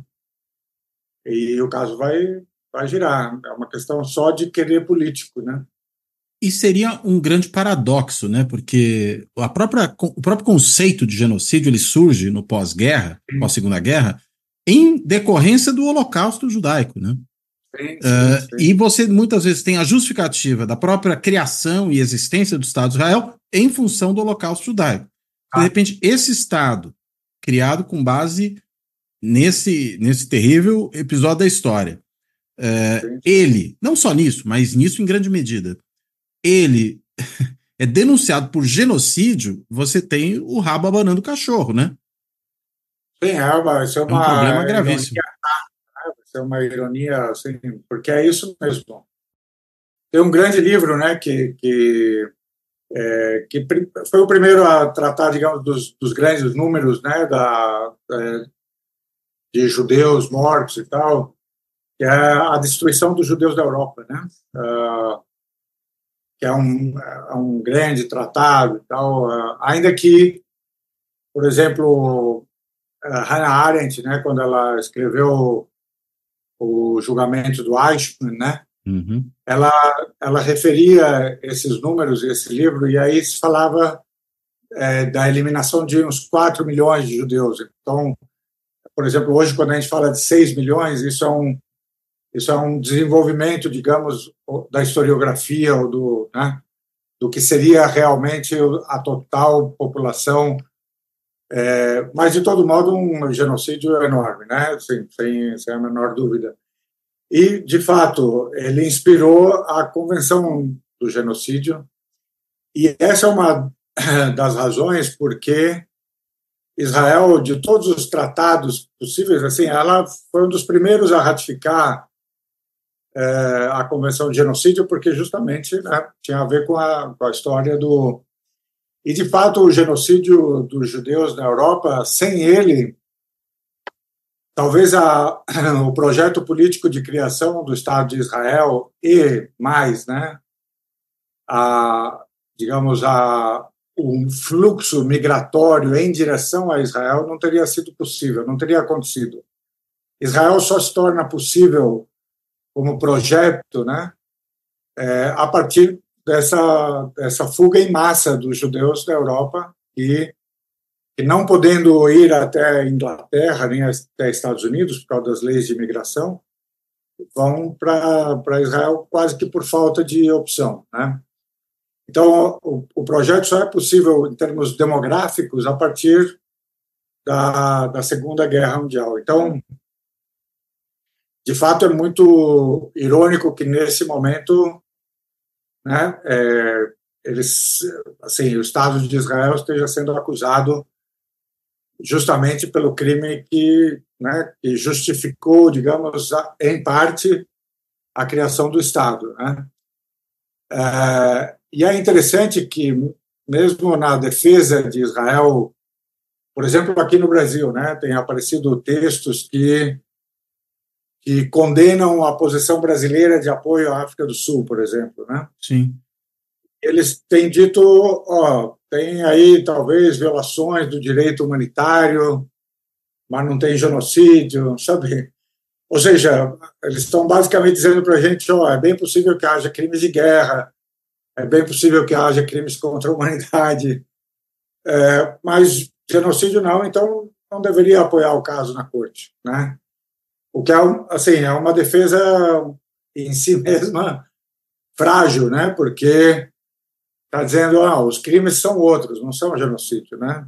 E o caso vai, vai girar. É uma questão só de querer político, né? E seria um grande paradoxo, né? Porque a própria, o próprio conceito de genocídio ele surge no pós-guerra, pós-segunda guerra, em decorrência do Holocausto judaico, né? Sim, sim, uh, sim. E você muitas vezes tem a justificativa da própria criação e existência do Estado de Israel em função do Holocausto judaico. Ah. De repente, esse Estado, criado com base nesse, nesse terrível episódio da história. É, ele, não só nisso, mas nisso em grande medida, ele *laughs* é denunciado por genocídio, você tem o rabo abanando o cachorro, né? Sim, é, isso é, uma, é um problema gravíssimo. Ironia, né? Isso é uma ironia, assim, porque é isso mesmo. Tem um grande livro, né, que, que, é, que foi o primeiro a tratar, digamos, dos, dos grandes números, né, da, é, de judeus mortos e tal, que é a destruição dos judeus da Europa, né? Uh, que é um, é um grande tratado e tal, uh, ainda que, por exemplo, Hannah Arendt, né, quando ela escreveu o julgamento do Eichmann, né, uhum. ela, ela referia esses números, esse livro, e aí se falava é, da eliminação de uns 4 milhões de judeus. Então, por exemplo, hoje, quando a gente fala de 6 milhões, isso é um, isso é um desenvolvimento, digamos, da historiografia ou do, né, do que seria realmente a total população. É, mas, de todo modo, um genocídio enorme, né, sem, sem, sem a menor dúvida. E, de fato, ele inspirou a Convenção do Genocídio, e essa é uma *laughs* das razões porque Israel, de todos os tratados possíveis, assim, ela foi um dos primeiros a ratificar é, a Convenção de Genocídio, porque justamente né, tinha a ver com a, com a história do. E, de fato, o genocídio dos judeus na Europa, sem ele, talvez a, *coughs* o projeto político de criação do Estado de Israel e mais, né, a, digamos, a, um fluxo migratório em direção a Israel não teria sido possível, não teria acontecido. Israel só se torna possível como projeto, né, é, a partir dessa, dessa fuga em massa dos judeus da Europa e, e não podendo ir até Inglaterra nem até Estados Unidos por causa das leis de imigração, vão para Israel quase que por falta de opção, né? Então, o, o, projeto só é possível em termos demográficos a partir da, da Segunda Guerra Mundial. Então, de fato, é muito irônico que nesse momento, né, é, eles, assim, o Estado de Israel esteja sendo acusado justamente pelo crime que, né, que justificou, digamos, em parte a criação do Estado. Né? É, e é interessante que, mesmo na defesa de Israel, por exemplo, aqui no Brasil, né, tem aparecido textos que, que condenam a posição brasileira de apoio à África do Sul, por exemplo. Né? Sim. Eles têm dito, ó, tem aí talvez violações do direito humanitário, mas não tem genocídio, sabe? Ou seja, eles estão basicamente dizendo para a gente, ó, é bem possível que haja crimes de guerra, é bem possível que haja crimes contra a humanidade, é, mas genocídio não, então não deveria apoiar o caso na corte, né? O que é, assim, é uma defesa em si *laughs* mesma frágil, né? Porque está dizendo, ah, os crimes são outros, não são genocídio, né?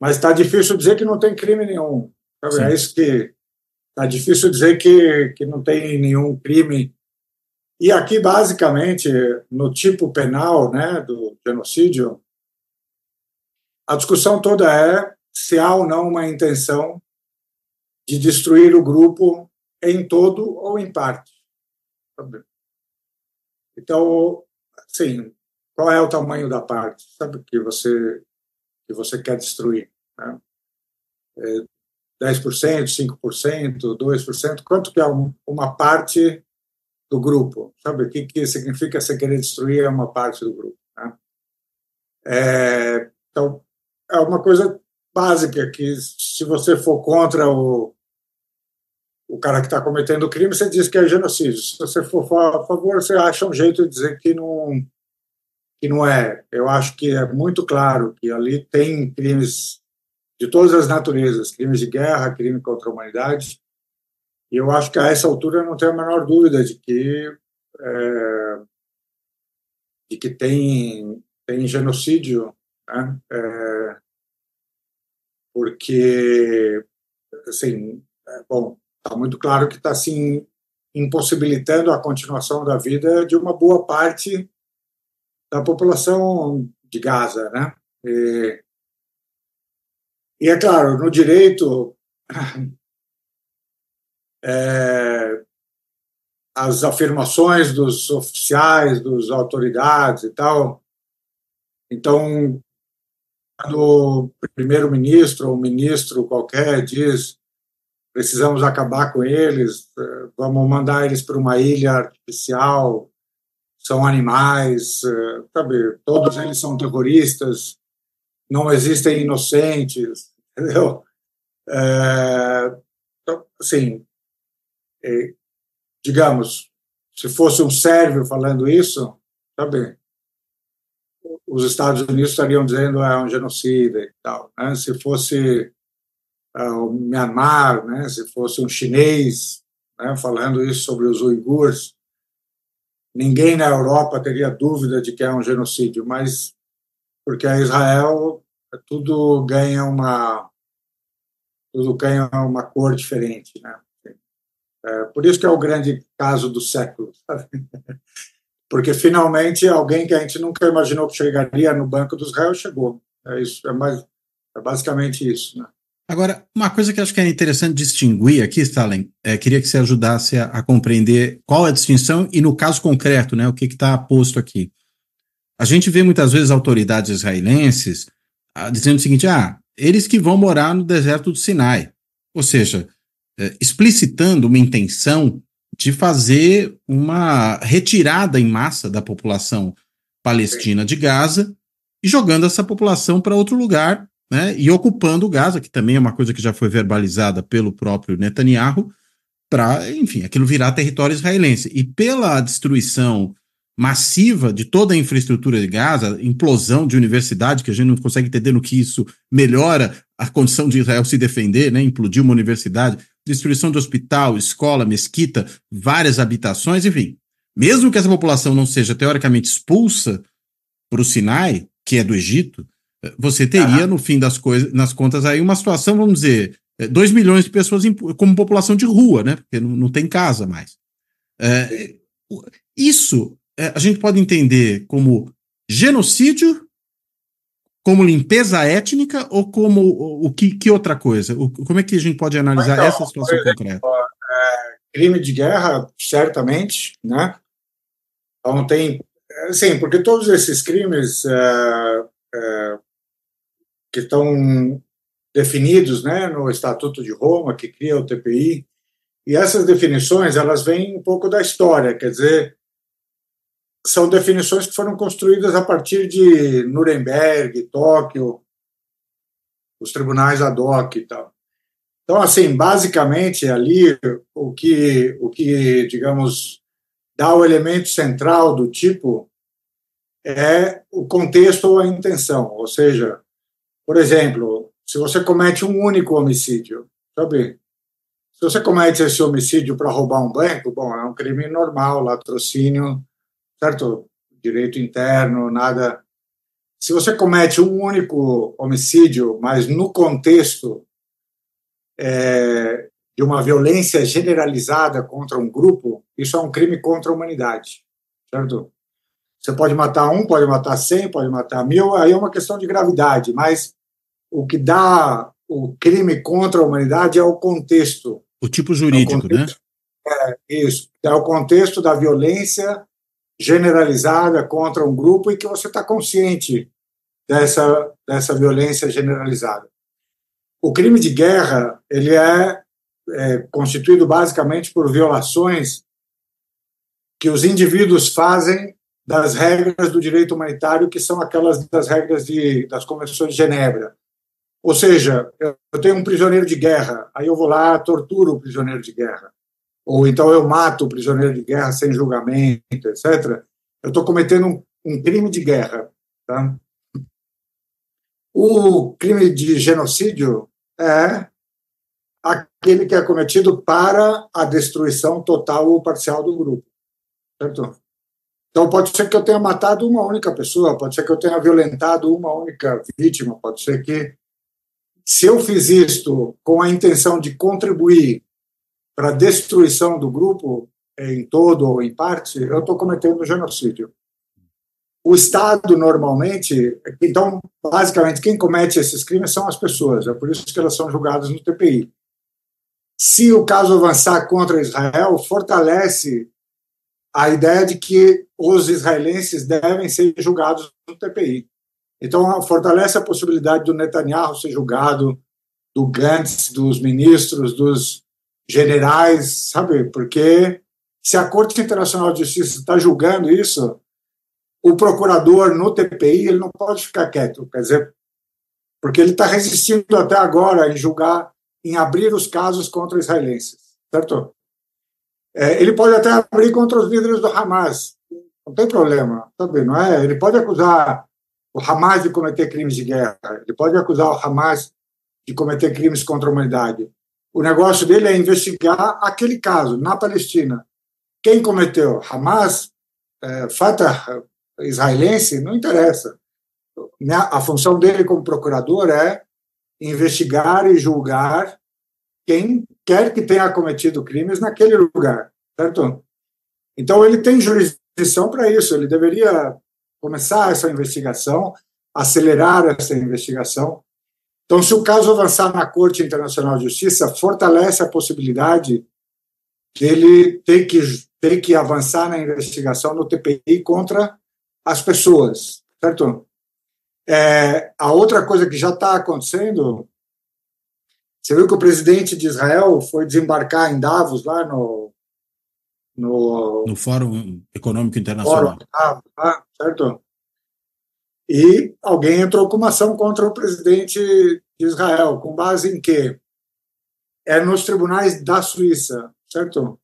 Mas está difícil dizer que não tem crime nenhum. Sabe? É isso que está difícil dizer que, que não tem nenhum crime e aqui, basicamente, no tipo penal né, do genocídio, a discussão toda é se há ou não uma intenção de destruir o grupo em todo ou em parte. Então, sim, qual é o tamanho da parte? Sabe que você que você quer destruir? Né? É 10%, 5%, 2%? Quanto que é uma parte do grupo, sabe? O que, que significa você querer destruir uma parte do grupo. Né? É, então, é uma coisa básica que, se você for contra o, o cara que está cometendo o crime, você diz que é genocídio. Se você for a favor, você acha um jeito de dizer que não, que não é. Eu acho que é muito claro que ali tem crimes de todas as naturezas, crimes de guerra, crime contra a humanidade, e eu acho que a essa altura não tenho a menor dúvida de que é, de que tem tem genocídio, né? É, porque assim, é, bom, está muito claro que está assim impossibilitando a continuação da vida de uma boa parte da população de Gaza, né? E, e é claro, no direito *clears throat* é, as afirmações dos oficiais, dos autoridades e tal. Então, quando o primeiro-ministro ou ministro qualquer diz precisamos acabar com eles, é, vamos mandar eles para uma ilha artificial, são animais, é, sabe? Todos eles são terroristas, não existem inocentes, *laughs* entendeu? É, então, assim, é, digamos, se fosse um sérvio falando isso, sabe, os Estados Unidos estariam dizendo é um genocida e tal. Né? Se fosse o Myanmar, né? se fosse um chinês né? falando isso sobre os uigures, ninguém na Europa teria dúvida de que é um genocídio, mas porque a Israel tudo ganha uma tudo ganha uma cor diferente, né? É, por isso que é o grande caso do século, sabe? *laughs* porque finalmente alguém que a gente nunca imaginou que chegaria no banco dos réus chegou. É isso, é, mais, é basicamente isso, né? Agora, uma coisa que acho que é interessante distinguir aqui, Stalin, é, queria que você ajudasse a, a, compreender qual é a distinção e, no caso concreto, né, o que está posto aqui. A gente vê muitas vezes autoridades israelenses ah, dizendo o seguinte: ah, eles que vão morar no deserto do Sinai. Ou seja, é, explicitando uma intenção de fazer uma retirada em massa da população palestina de Gaza e jogando essa população para outro lugar né, e ocupando Gaza, que também é uma coisa que já foi verbalizada pelo próprio Netanyahu, para, enfim, aquilo virar território israelense. E pela destruição massiva de toda a infraestrutura de Gaza, implosão de universidade, que a gente não consegue entender no que isso melhora a condição de Israel se defender, né? Implodir uma universidade, destruição de hospital, escola, mesquita, várias habitações, enfim. Mesmo que essa população não seja teoricamente expulsa para o Sinai, que é do Egito, você teria, no fim das coisas, nas contas aí, uma situação, vamos dizer, 2 é, milhões de pessoas como população de rua, né? Porque não, não tem casa mais. É, isso é, a gente pode entender como genocídio, como limpeza étnica ou como o, o que, que, outra coisa? O, como é que a gente pode analisar então, essa situação exemplo, concreta? É, crime de guerra, certamente, né? Então tem, sim, porque todos esses crimes é, é, que estão definidos, né, no Estatuto de Roma que cria o TPI, e essas definições elas vêm um pouco da história, quer dizer, são definições que foram construídas a partir de Nuremberg, Tóquio, os tribunais ad hoc e tal. Então, assim, basicamente ali o que, o que digamos, dá o elemento central do tipo é o contexto ou a intenção. Ou seja, por exemplo, se você comete um único homicídio, sabe? Se você comete esse homicídio para roubar um banco, bom, é um crime normal, latrocínio, certo? Direito interno, nada. Se você comete um único homicídio, mas no contexto é, de uma violência generalizada contra um grupo, isso é um crime contra a humanidade, certo? Você pode matar um, pode matar cem, pode matar mil, aí é uma questão de gravidade, mas o que dá o crime contra a humanidade é o contexto. O tipo jurídico, é o contexto, né? É, isso. É o contexto da violência generalizada contra um grupo e que você está consciente dessa, dessa violência generalizada. O crime de guerra ele é, é constituído basicamente por violações que os indivíduos fazem das regras do direito humanitário, que são aquelas das regras de, das convenções de Genebra. Ou seja, eu tenho um prisioneiro de guerra, aí eu vou lá, torturo o prisioneiro de guerra ou então eu mato o prisioneiro de guerra sem julgamento, etc., eu estou cometendo um, um, crime de guerra. Tá? O crime de genocídio é aquele que é cometido para a destruição total ou parcial do grupo. Certo? Então, pode ser que eu tenha matado uma única pessoa, pode ser que eu tenha violentado uma única vítima, pode ser que, se eu fiz isto com a intenção de contribuir para a destruição do grupo em todo ou em parte, eu estou cometendo genocídio. O Estado, normalmente, então, basicamente, quem comete esses crimes são as pessoas, é por isso que elas são julgadas no TPI. Se o caso avançar contra Israel, fortalece a ideia de que os israelenses devem ser julgados no TPI. Então, fortalece a possibilidade do Netanyahu ser julgado, do Gantz, dos ministros, dos generais, sabe? Porque se a Corte Internacional de Justiça está julgando isso, o procurador no TPI ele não pode ficar quieto, quer dizer, porque ele está resistindo até agora em julgar, em abrir os casos contra israelenses, certo? É, ele pode até abrir contra os líderes do Hamas, não tem problema, sabe? Não é? Ele pode acusar o Hamas de cometer crimes de guerra, ele pode acusar o Hamas de cometer crimes contra a humanidade. O negócio dele é investigar aquele caso na Palestina. Quem cometeu? Hamas, é, Fatah israelense? Não interessa. A função dele como procurador é investigar e julgar quem quer que tenha cometido crimes naquele lugar, certo? Então ele tem jurisdição para isso. Ele deveria começar essa investigação, acelerar essa investigação então, se o caso avançar na Corte Internacional de Justiça, fortalece a possibilidade dele ter que, ter que avançar na investigação no TPI contra as pessoas, certo? É, a outra coisa que já está acontecendo, você viu que o presidente de Israel foi desembarcar em Davos, lá no. No, no Fórum Econômico Internacional. Fórum, certo? E alguém entrou com uma ação contra o presidente de Israel, com base em quê? É nos tribunais da Suíça, certo?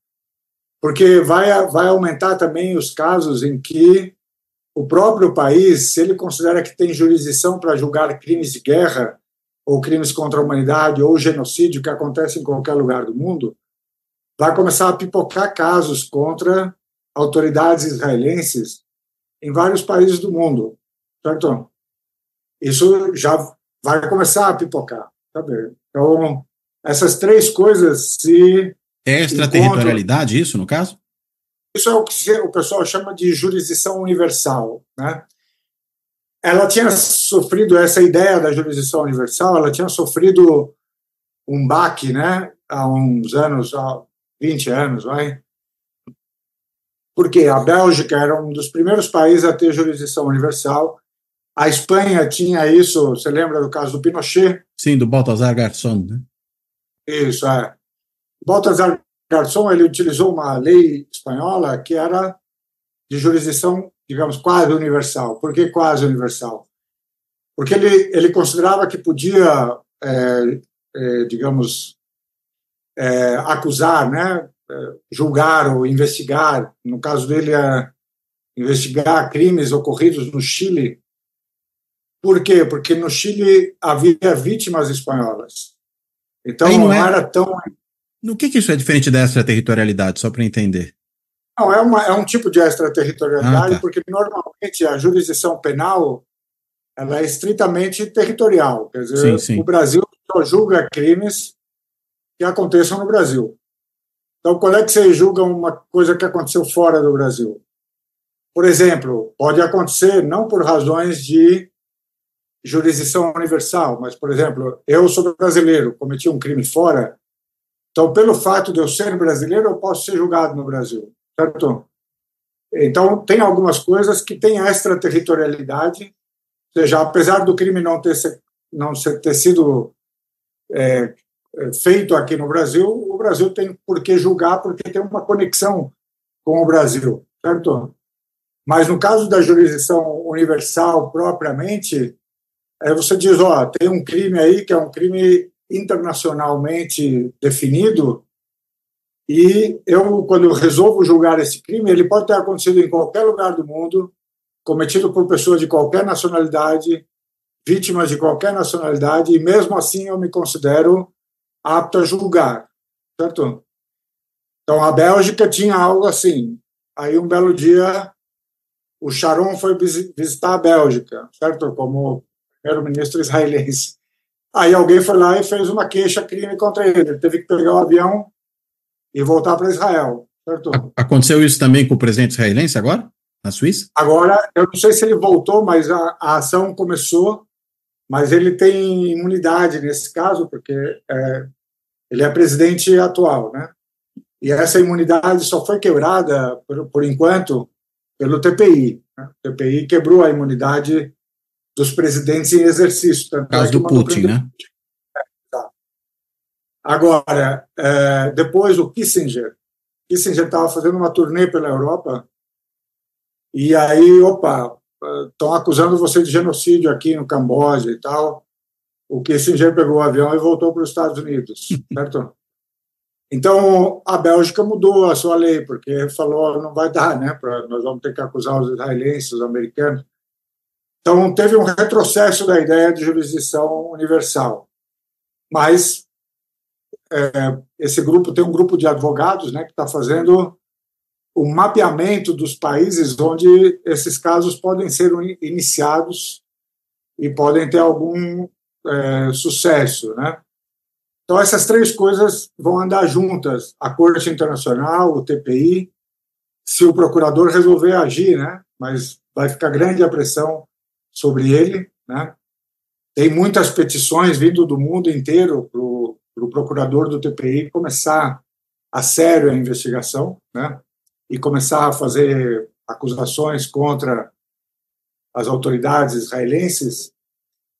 Porque vai, vai aumentar também os casos em que o próprio país, se ele considera que tem jurisdição para julgar crimes de guerra, ou crimes contra a humanidade, ou genocídio que acontece em qualquer lugar do mundo, vai começar a pipocar casos contra autoridades israelenses em vários países do mundo, certo? Isso já vai começar a pipocar, sabe? Então, essas três coisas se é extraterritorialidade isso, no caso? Isso é o que o pessoal chama de jurisdição universal, né? Ela tinha sofrido essa ideia da jurisdição universal, ela tinha sofrido um baque, né? Há uns anos, há 20 anos, vai, porque a Bélgica era um dos primeiros países a ter jurisdição universal. A Espanha tinha isso, você lembra do caso do Pinochet? Sim, do Baltasar Garçon, né? Isso, é. Baltasar Garçon, ele utilizou uma lei espanhola que era de jurisdição, digamos, quase universal. Por que quase universal? Porque ele, ele considerava que podia, é, é, digamos, é, acusar, né, eh, julgar ou investigar, no caso dele, é investigar crimes ocorridos no Chile. Por quê? Porque no Chile havia vítimas espanholas. Então não, não, é... era tão. No que, que isso é diferente da extraterritorialidade, só para entender? Não, é, uma, é um tipo de extraterritorialidade, ah, tá. porque normalmente a jurisdição penal ela é estritamente territorial. Quer dizer, sim, sim. o Brasil só julga crimes que aconteçam no Brasil. Então, quando é que você julga uma coisa que aconteceu fora do Brasil? Por exemplo, pode acontecer não por razões de jurisdição universal, mas, por exemplo, eu sou brasileiro, cometi um crime fora, então, pelo fato de eu ser brasileiro, eu posso ser julgado no Brasil, certo? Então, tem algumas coisas que têm extraterritorialidade, ou seja, apesar do crime não ter, não ter sido é, é, feito aqui no Brasil, o Brasil tem por que julgar, porque tem uma conexão com o Brasil, certo? Mas no caso da jurisdição universal propriamente, é, você diz, ó, tem um crime aí que é um crime internacionalmente definido, e eu, quando resolvo julgar esse crime, ele pode ter acontecido em qualquer lugar do mundo, cometido por pessoas de qualquer nacionalidade, vítimas de qualquer nacionalidade, e mesmo assim eu me considero apto a julgar, certo? Então, a Bélgica tinha algo assim. Aí, um belo dia, o Sharon foi visitar a Bélgica, certo? Como primeiro-ministro israelense. Aí alguém foi lá e fez uma queixa-crime contra ele. Ele teve que pegar o avião e voltar para Israel, certo? Aconteceu isso também com o presidente israelense agora, na Suíça? Agora, eu não sei se ele voltou, mas a, a ação começou mas ele tem imunidade nesse caso, porque é, ele é presidente atual, né? E essa imunidade só foi quebrada, por, por enquanto, pelo TPI. Né? O TPI quebrou a imunidade dos presidentes em exercício. Tanto é caso é do Putin, né? Tá. Agora, é, depois o Kissinger. Kissinger estava fazendo uma turnê pela Europa e aí, opa, estão acusando você de genocídio aqui no Camboja e tal. O Kissinger pegou o avião e voltou para os Estados Unidos, *laughs* certo? Então, a Bélgica mudou a sua lei, porque falou não vai dar, né? Pra, nós vamos ter que acusar os israelenses, os americanos. Então, teve um retrocesso da ideia de jurisdição universal. Mas é, esse grupo tem um grupo de advogados né, que está fazendo o mapeamento dos países onde esses casos podem ser iniciados e podem ter algum é, sucesso, né? Então essas três coisas vão andar juntas: a Corte Internacional, o TPI, se o procurador resolver agir, né? Mas vai ficar grande a pressão sobre ele, né? Tem muitas petições vindo do mundo inteiro para o pro procurador do TPI começar a sério a investigação, né? e começar a fazer acusações contra as autoridades israelenses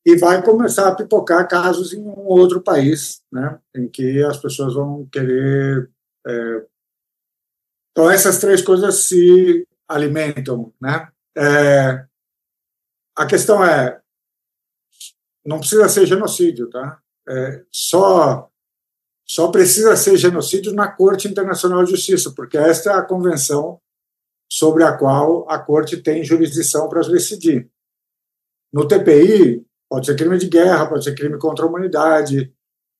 e vai começar a pipocar casos em um outro país, né, em que as pessoas vão querer. É... Então essas três coisas se alimentam, né? É... a questão é, não precisa ser genocídio, tá? É, só só precisa ser genocídio na Corte Internacional de Justiça, porque esta é a convenção sobre a qual a Corte tem jurisdição para decidir. No TPI, pode ser crime de guerra, pode ser crime contra a humanidade.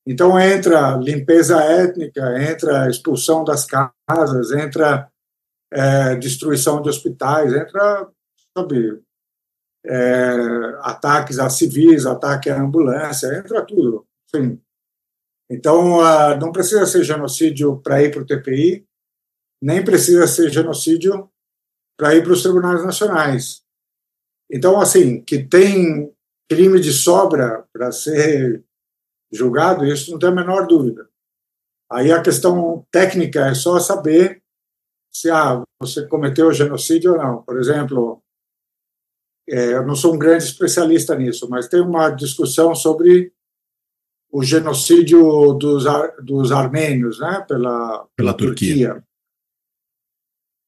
Então entra limpeza étnica, entra expulsão das casas, entra é, destruição de hospitais, entra, sabe, é, ataques a civis, ataque à ambulância, entra tudo. Sim. Então, não precisa ser genocídio para ir para o TPI, nem precisa ser genocídio para ir para os tribunais nacionais. Então, assim, que tem crime de sobra para ser julgado, isso não tem a menor dúvida. Aí a questão técnica é só saber se ah, você cometeu genocídio ou não. Por exemplo, é, eu não sou um grande especialista nisso, mas tem uma discussão sobre o genocídio dos, dos armênios né, pela, pela, Turquia, Turquia.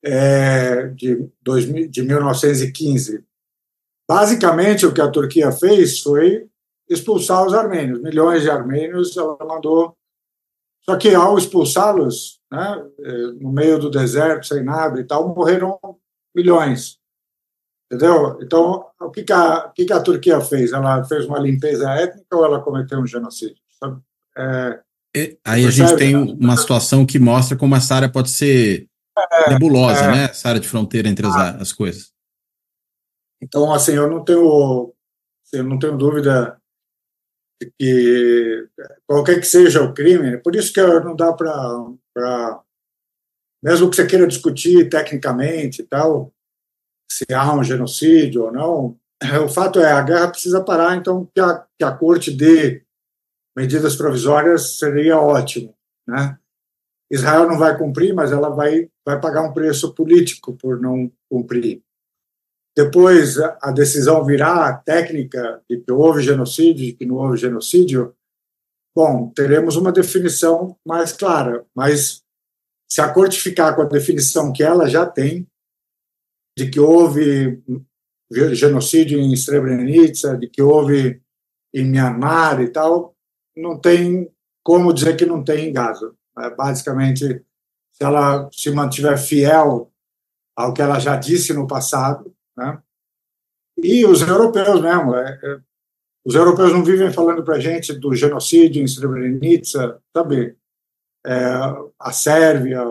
É, de, 2000, de 1915. Basicamente, o que a Turquia fez foi expulsar os armênios. Milhões de armênios ela mandou. Só que ao expulsá-los, né, é, no meio do deserto, sem nada e tal, morreram milhões. Entendeu? Então, o que, que, a, o que, que a Turquia fez? Ela fez uma limpeza étnica ou ela cometeu um genocídio? É, aí a gente tem uma situação que mostra como essa área pode ser é, nebulosa, é, né? Essa área de fronteira entre as, ah, as coisas. Então, assim, eu não tenho, assim, eu não tenho dúvida de que qualquer que seja o crime, por isso que não dá para, mesmo que você queira discutir tecnicamente e tal, se há um genocídio ou não. O fato é, a guerra precisa parar, então que a, que a corte dê medidas provisórias seria ótimo, né? Israel não vai cumprir, mas ela vai, vai pagar um preço político por não cumprir. Depois a decisão virá técnica de que houve genocídio, de que não houve genocídio. Bom, teremos uma definição mais clara, mas se a corte ficar com a definição que ela já tem, de que houve genocídio em Srebrenica, de que houve em Myanmar e tal, não tem como dizer que não tem em Gaza. É, basicamente, se ela se mantiver fiel ao que ela já disse no passado, né? E os europeus mesmo, é, é, os europeus não vivem falando para a gente do genocídio em Srebrenica, sabe? É, a Sérvia,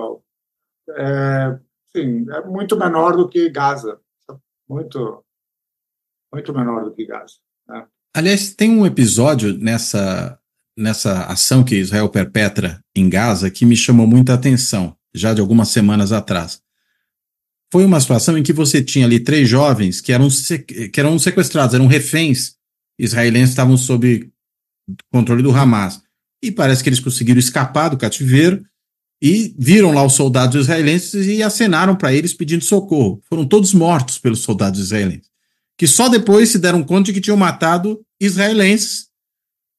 é, sim, é muito menor do que Gaza, muito, muito menor do que Gaza. Né? Aliás, tem um episódio nessa nessa ação que Israel perpetra em Gaza que me chamou muita atenção, já de algumas semanas atrás. Foi uma situação em que você tinha ali três jovens que eram, que eram sequestrados, eram reféns israelenses, estavam sob controle do Hamas. E parece que eles conseguiram escapar do cativeiro e viram lá os soldados israelenses e acenaram para eles pedindo socorro. Foram todos mortos pelos soldados israelenses, que só depois se deram conta de que tinham matado israelenses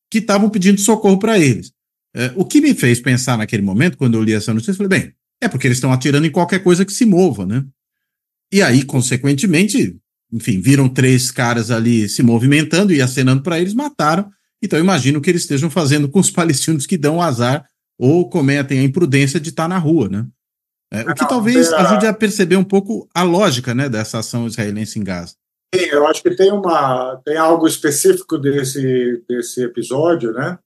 que estavam pedindo socorro para eles. É, o que me fez pensar naquele momento, quando eu li essa notícia, eu falei, bem, é porque eles estão atirando em qualquer coisa que se mova, né? E aí, consequentemente, enfim, viram três caras ali se movimentando e acenando para eles, mataram. Então, imagino que eles estejam fazendo com os *laughs* palestinos que dão azar ou cometem a imprudência de estar na rua, né? É, o que não, talvez a... ajude a perceber um pouco a lógica né, dessa ação israelense em Gaza. Sim, eu acho que tem, uma, tem algo específico desse, desse episódio, né?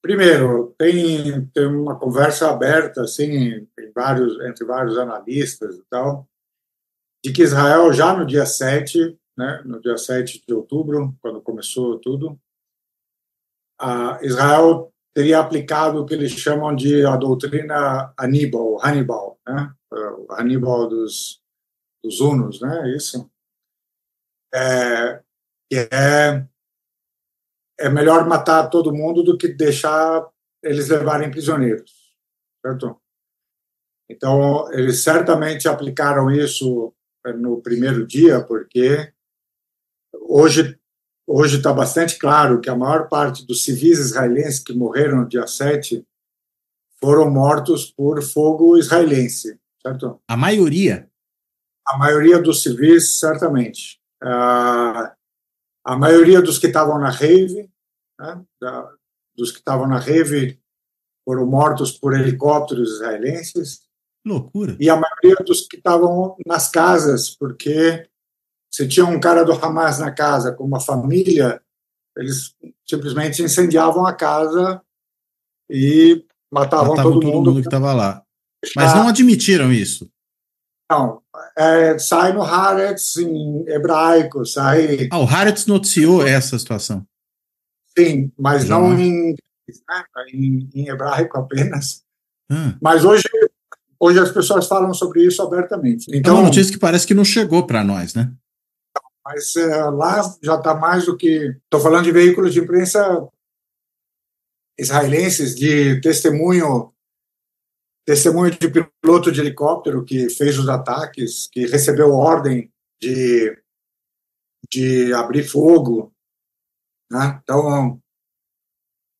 Primeiro, tem, tem uma conversa aberta assim, vários, entre vários analistas e tal, de que Israel, já no dia 7, né, no dia 7 de outubro, quando começou tudo, Israel teria aplicado o que eles chamam de a doutrina Aníbal, Hannibal, né? o Hannibal dos, dos Hunos, né? Isso. É, é, é melhor matar todo mundo do que deixar eles levarem prisioneiros, certo? Então, eles certamente aplicaram isso no primeiro dia, porque hoje Hoje está bastante claro que a maior parte dos civis israelenses que morreram no dia 7 foram mortos por fogo israelense, certo? A maioria? A maioria dos civis, certamente. A maioria dos que estavam na rave, né, da, dos que estavam na rave, foram mortos por helicópteros israelenses. Loucura. E a maioria dos que estavam nas casas, porque se tinha um cara do Hamas na casa com uma família, eles simplesmente incendiavam a casa e matavam, matavam todo, todo mundo, mundo que estava lá. Mas não admitiram isso. Não, é, sai no Haaretz em hebraico, sai. Ah, o Haaretz noticiou essa situação. Sim, mas Já. não em, né, em, em, hebraico apenas. Ah. Mas hoje, hoje as pessoas falam sobre isso abertamente. Então, é uma notícia que parece que não chegou para nós, né? Mas é, lá já está mais do que. Estou falando de veículos de imprensa israelenses de testemunho testemunho de piloto de helicóptero que fez os ataques, que recebeu ordem de, de abrir fogo. Né? Então,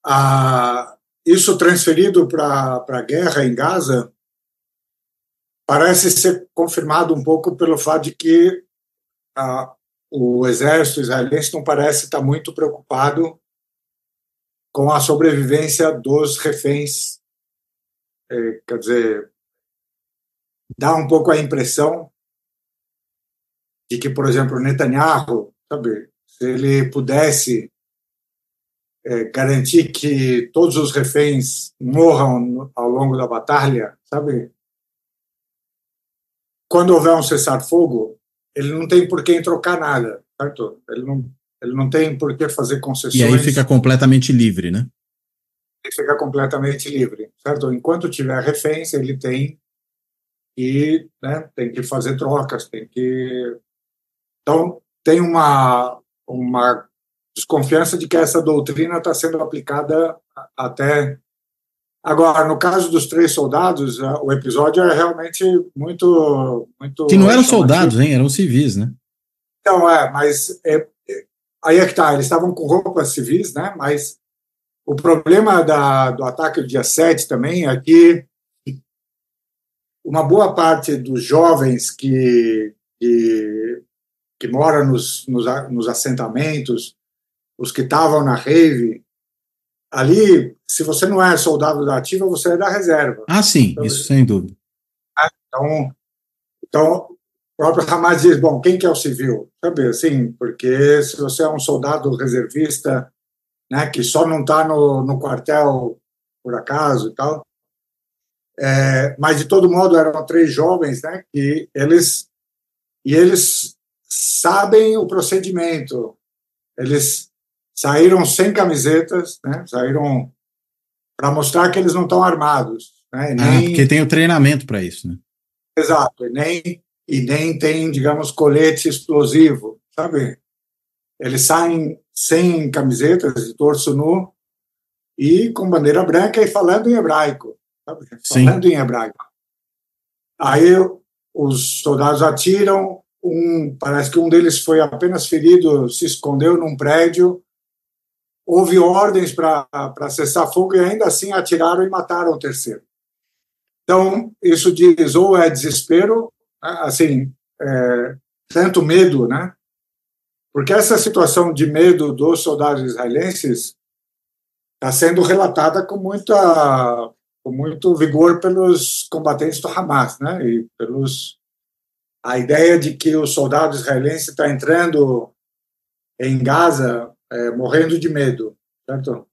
a, isso transferido para a guerra em Gaza parece ser confirmado um pouco pelo fato de que a, o exército israelense não parece estar muito preocupado com a sobrevivência dos reféns é, quer dizer, dá um pouco a impressão de que, por exemplo, Netanyahu, sabe, se ele pudesse é, garantir que todos os reféns morram ao longo da batalha, sabe? Quando houver um cessar-fogo, ele não tem por que trocar nada, certo? Ele não, ele não tem por que fazer concessões. E aí fica completamente livre, né? ele fica completamente livre, certo? Enquanto tiver reféns, ele tem que, né, tem que fazer trocas, tem que... Então, tem uma, uma desconfiança de que essa doutrina está sendo aplicada até Agora, no caso dos três soldados, o episódio é realmente muito. muito que não eram soldados, hein? Eram civis, né? Então, é, mas é, é, aí é que tá, eles estavam com roupas civis, né? Mas o problema da, do ataque do dia 7 também é que uma boa parte dos jovens que, que, que moram nos, nos, nos assentamentos, os que estavam na rave, ali, se você não é soldado da ativa, você é da reserva. Ah, sim, então, isso sem dúvida. Então, então, o próprio Hamas diz, bom, quem que é o civil? Sabe, assim, porque se você é um soldado reservista né, que só não está no, no quartel por acaso e tal. É, mas de todo modo eram três jovens, né, que eles e eles sabem o procedimento. Eles saíram sem camisetas, né, saíram para mostrar que eles não estão armados, né, nem, ah, porque tem o treinamento para isso, né? Exato, e nem e nem tem, digamos, colete explosivo, sabe? Eles saem sem camisetas, de torso nu, e com bandeira branca e falando em hebraico. Sabe? Falando em hebraico. Aí os soldados atiram, um, parece que um deles foi apenas ferido, se escondeu num prédio, houve ordens para cessar fogo e ainda assim atiraram e mataram o terceiro. Então, isso diz ou é desespero, assim, é, tanto medo, né, porque essa situação de medo dos soldados israelenses está sendo relatada com, muita, com muito vigor pelos combatentes do Hamas, né? E pelos a ideia de que o soldado israelense está entrando em Gaza é, morrendo de medo, certo?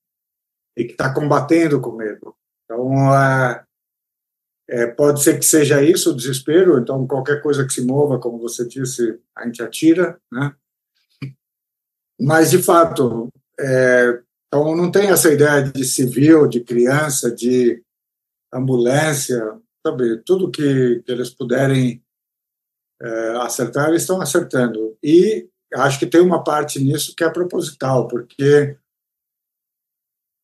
E que está combatendo com medo. Então, é, é, pode ser que seja isso, o desespero. Então, qualquer coisa que se mova, como você disse, a gente atira, né? Mas, de fato, é, então não tem essa ideia de civil, de criança, de ambulância, sabe? Tudo que, que eles puderem é, acertar, eles estão acertando. E acho que tem uma parte nisso que é proposital, porque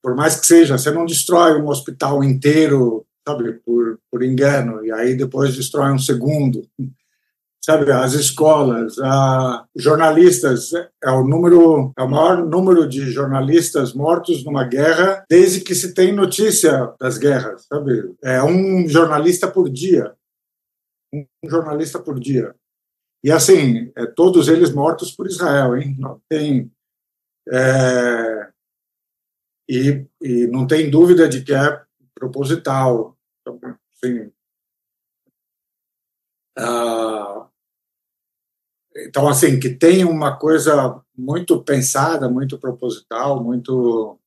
por mais que seja, você não destrói um hospital inteiro, sabe, por, por engano, e aí depois destrói um segundo sabe, as escolas, a, jornalistas, é o número, é o maior número de jornalistas mortos numa guerra desde que se tem notícia das guerras, sabe? É um jornalista por dia, um jornalista por dia. E assim, é, todos eles mortos por Israel, hein? Não tem é, e, e não tem dúvida de que é proposital. Então, assim, ah, então, assim, que tem uma coisa muito pensada, muito proposital, muito.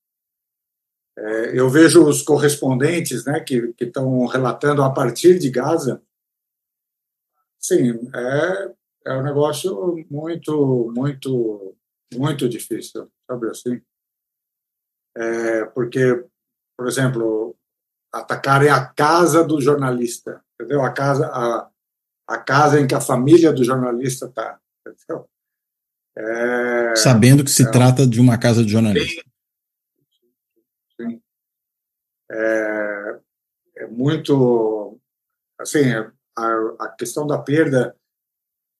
É, eu vejo os correspondentes né, que estão relatando a partir de Gaza. Sim, é, é um negócio muito, muito, muito difícil, sabe assim? É, porque, por exemplo, atacarem a casa do jornalista, entendeu? A casa, a, a casa em que a família do jornalista está, entendeu? É, Sabendo que se é, trata de uma casa de jornalista. Sim. É, é muito, assim, a, a questão da perda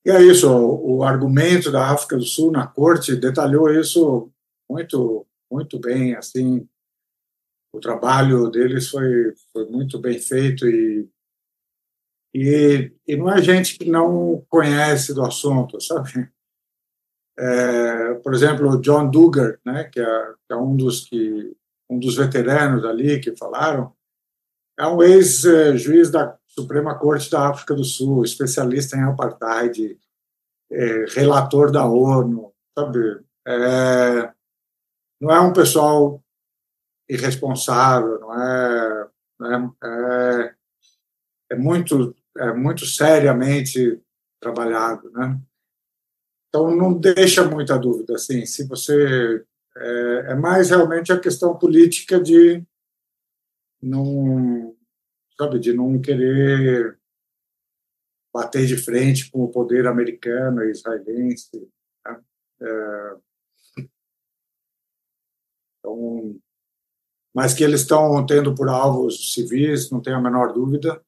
e é isso, o, argumento da África do Sul na corte detalhou isso muito muito bem, assim, o trabalho deles foi, foi muito bem feito e, e, e não é gente que não conhece do assunto, sabe? É, por exemplo, John Duggar, né, que é, que é, um dos que um dos veteranos ali que falaram, é um ex-juiz da Suprema Corte da África do Sul, especialista em apartheid, é, relator da ONU, sabe? É, não é um pessoal irresponsável, não é, não é, é, é muito é muito seriamente trabalhado, né? Então não deixa muita dúvida, assim, se você é, é mais realmente a questão política de não sabe de não querer bater de frente com o poder americano e israelense. Né? É, então, mas que eles estão tendo por alvos civis, não tenho a menor dúvida.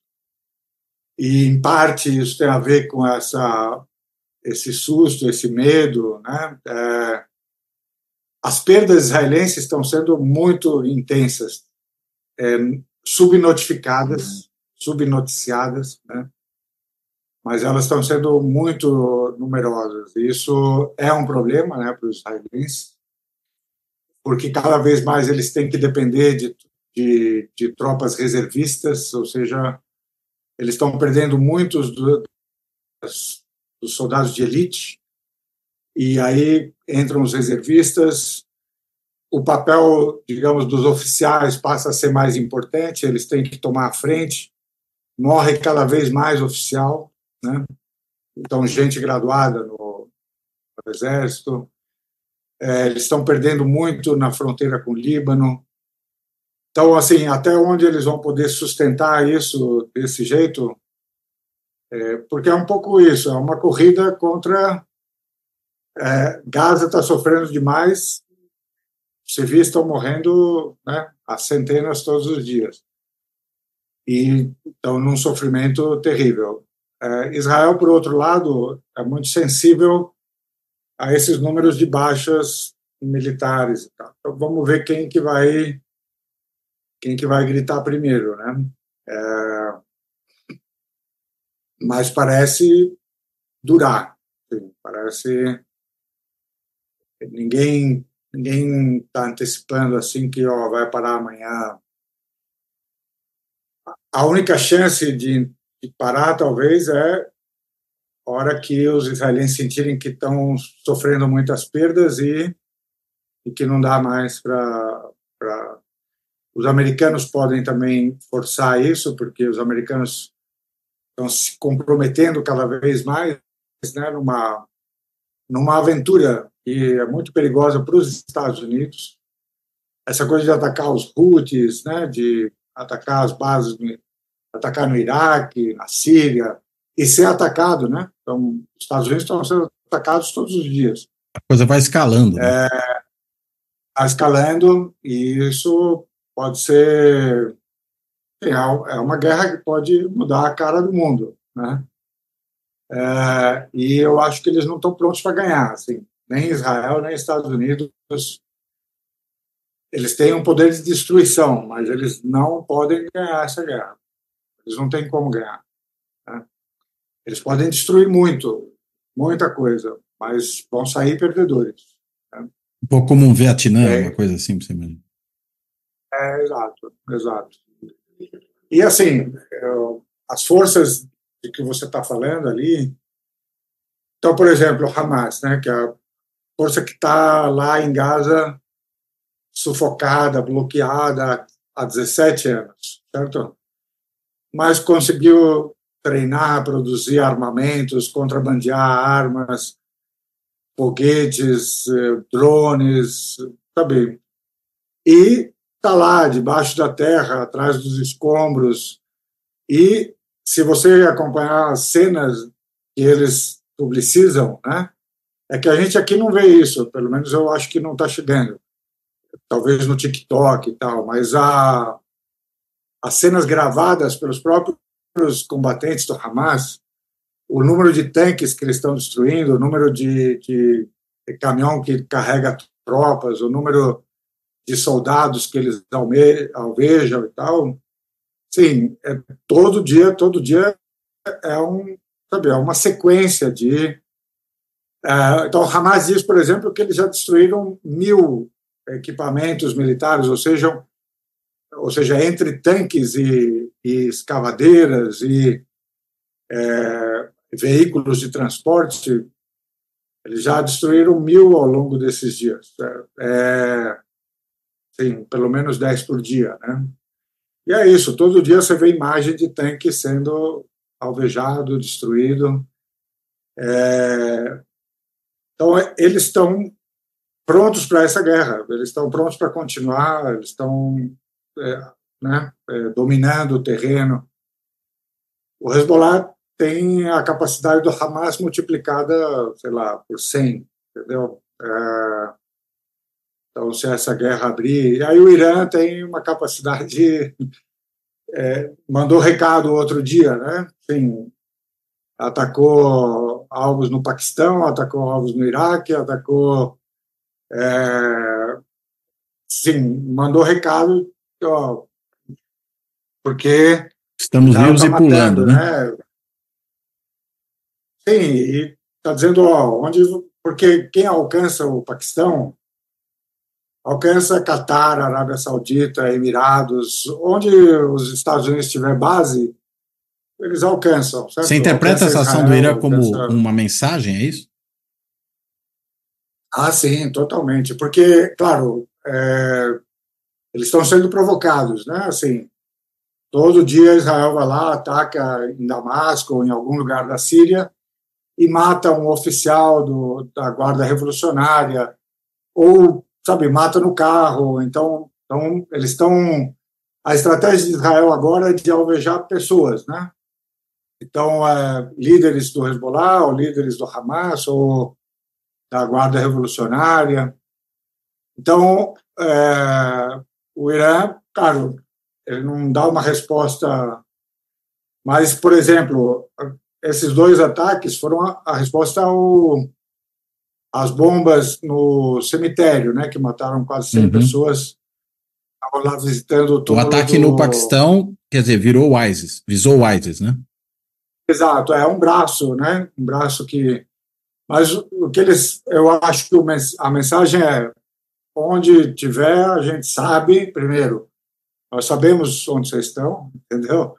E, em parte, isso tem a ver com essa, esse susto, esse medo. Né? É, as perdas israelenses estão sendo muito intensas, é, subnotificadas, subnoticiadas, né? mas elas estão sendo muito numerosas. Isso é um problema né, para os israelenses porque cada vez mais eles têm que depender de, de, de tropas reservistas, ou seja, eles estão perdendo muitos do, dos soldados de elite, e aí entram os reservistas. O papel, digamos, dos oficiais passa a ser mais importante, eles têm que tomar a frente, morre cada vez mais oficial, né? Então, gente graduada no, no Exército, é, eles estão perdendo muito na fronteira com o Líbano. Então, assim, até onde eles vão poder sustentar isso desse jeito? É, porque é um pouco isso, é uma corrida contra. É, Gaza está sofrendo demais, civis estão morrendo né, a centenas todos os dias. E estão num sofrimento terrível. É, Israel, por outro lado, é muito sensível a esses números de baixas militares. Então vamos ver quem que vai quem que vai gritar primeiro, né? É, mas parece durar, sim, parece ninguém ninguém está antecipando assim que ó, vai parar amanhã. A única chance de, de parar talvez é hora que os israelenses sentirem que estão sofrendo muitas perdas e, e que não dá mais para. Os americanos podem também forçar isso, porque os americanos estão se comprometendo cada vez mais né, numa, numa aventura que é muito perigosa para os Estados Unidos. Essa coisa de atacar os Houthis, né, de atacar as bases, atacar no Iraque, na Síria, e ser atacado, né? Então, os Estados Unidos estão sendo atacados todos os dias. A coisa vai escalando. Né? É, vai escalando e isso pode ser é, uma guerra que pode mudar a cara do mundo, né? É, e eu acho que eles não estão prontos para ganhar, assim, nem Israel nem Estados Unidos. Eles têm um poder de destruição, mas eles não podem ganhar essa guerra. Eles não têm como ganhar. Né? Eles podem destruir muito, muita coisa, mas vão sair perdedores. Né? Um pouco como um Vietnã, é, uma coisa assim, você mesmo. É, exato, exato. E assim, as forças de que você está falando ali, então, por exemplo, o Hamas, né, que é a força que está lá em Gaza sufocada, bloqueada há 17 anos, certo? Mas conseguiu treinar, produzir armamentos, contrabandear armas, foguetes, eh, drones, sabe? E está lá, debaixo da terra, atrás dos escombros. E se você acompanhar as cenas que eles publicizam, né? É que a gente aqui não vê isso, pelo menos eu acho que não está chegando. Talvez no TikTok e tal, mas a, as cenas gravadas pelos próprios combatentes do Hamas, o número de tanques que eles estão destruindo, o número de, de, de caminhão que carrega tropas, o número de soldados que eles alvejam e tal, sim, é, todo dia, todo dia é um, sabe, é uma sequência de então, Hamas diz, por exemplo, que eles já destruíram mil equipamentos militares, ou seja, ou seja entre tanques e, e escavadeiras e é, veículos de transporte, eles já destruíram mil ao longo desses dias. É, é sim, pelo menos dez por dia, né? E é isso, todo dia você vê imagem de tanque sendo alvejado, destruído. É, então, eles estão prontos para essa guerra, eles estão prontos para continuar, eles estão é, né, é, dominando o terreno. O Hezbollah tem a capacidade do Hamas multiplicada, sei lá, por 100, entendeu? É, então, se essa guerra abrir. E aí, o Irã tem uma capacidade. *laughs* É, mandou recado outro dia, né? Sim, atacou alvos no Paquistão, atacou alvos no Iraque, atacou. É, sim, mandou recado, ó, porque. Estamos vivos tá e pulando, né? né? Sim, e está dizendo, ó, onde. Porque quem alcança o Paquistão alcança Catar, Arábia Saudita, Emirados, onde os Estados Unidos tiver base, eles alcançam. Certo? Você interpreta essa ação do Irã como alcança... uma mensagem, é isso? Ah, sim, totalmente. Porque, claro, é, eles estão sendo provocados, né? Assim, todo dia Israel vai lá, ataca em Damasco ou em algum lugar da Síria e mata um oficial do, da Guarda Revolucionária ou sabe, mata no carro. Então, então eles estão. A estratégia de Israel agora é de alvejar pessoas, né? Então, é, líderes do Hezbollah, ou líderes do Hamas, ou da Guarda Revolucionária. Então, é, o Irã, claro, ele não dá uma resposta. Mas, por exemplo, esses dois ataques foram a, a resposta ao, as bombas no cemitério, né, que mataram quase 100 uhum. pessoas. Estavam lá visitando o O ataque do... no Paquistão, quer dizer, virou o ISIS, visou o ISIS, né? Exato, é um braço, né? Um braço que. Mas o que eles. Eu acho que a mensagem é: onde tiver, a gente sabe, primeiro, nós sabemos onde vocês estão, entendeu?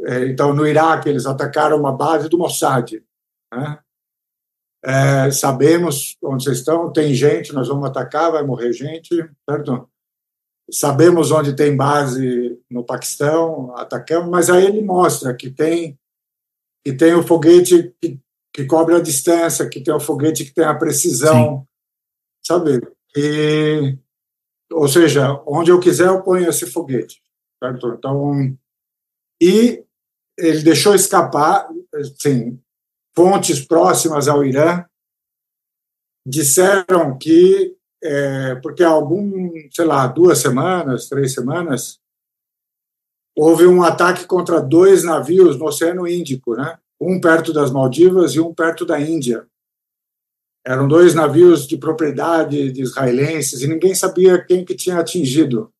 É, então, no Iraque, eles atacaram uma base do Mossad, né? É, sabemos onde vocês estão, tem gente, nós vamos atacar, vai morrer gente, certo? Sabemos onde tem base no Paquistão, atacamos, mas aí ele mostra que tem que tem o foguete que, que cobre a distância, que tem o foguete que tem a precisão, Sim. sabe? E, ou seja, onde eu quiser eu ponho esse foguete, certo? Então, e ele deixou escapar, sim fontes próximas ao Irã disseram que, é, porque há algum, sei lá, duas semanas, três semanas, houve um ataque contra dois navios no Oceano Índico, né? um perto das Maldivas e um perto da Índia. Eram dois navios de propriedade de israelenses e ninguém sabia quem que tinha atingido.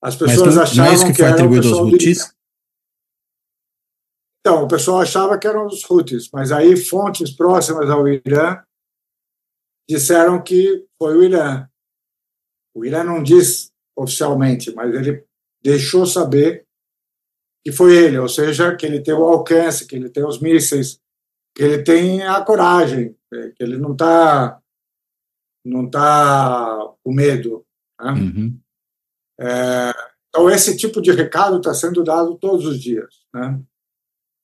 As pessoas não, achavam não é isso que, que foi atribuído aos Houthis? Então, o pessoal achava que eram os Houthis, mas aí fontes próximas ao Irã disseram que foi o Irã. O Irã não diz oficialmente, mas ele deixou saber que foi ele, ou seja, que ele tem o alcance, que ele tem os mísseis, que ele tem a coragem, que ele não está não tá com medo. Né? Uhum. É, então, esse tipo de recado está sendo dado todos os dias. Né?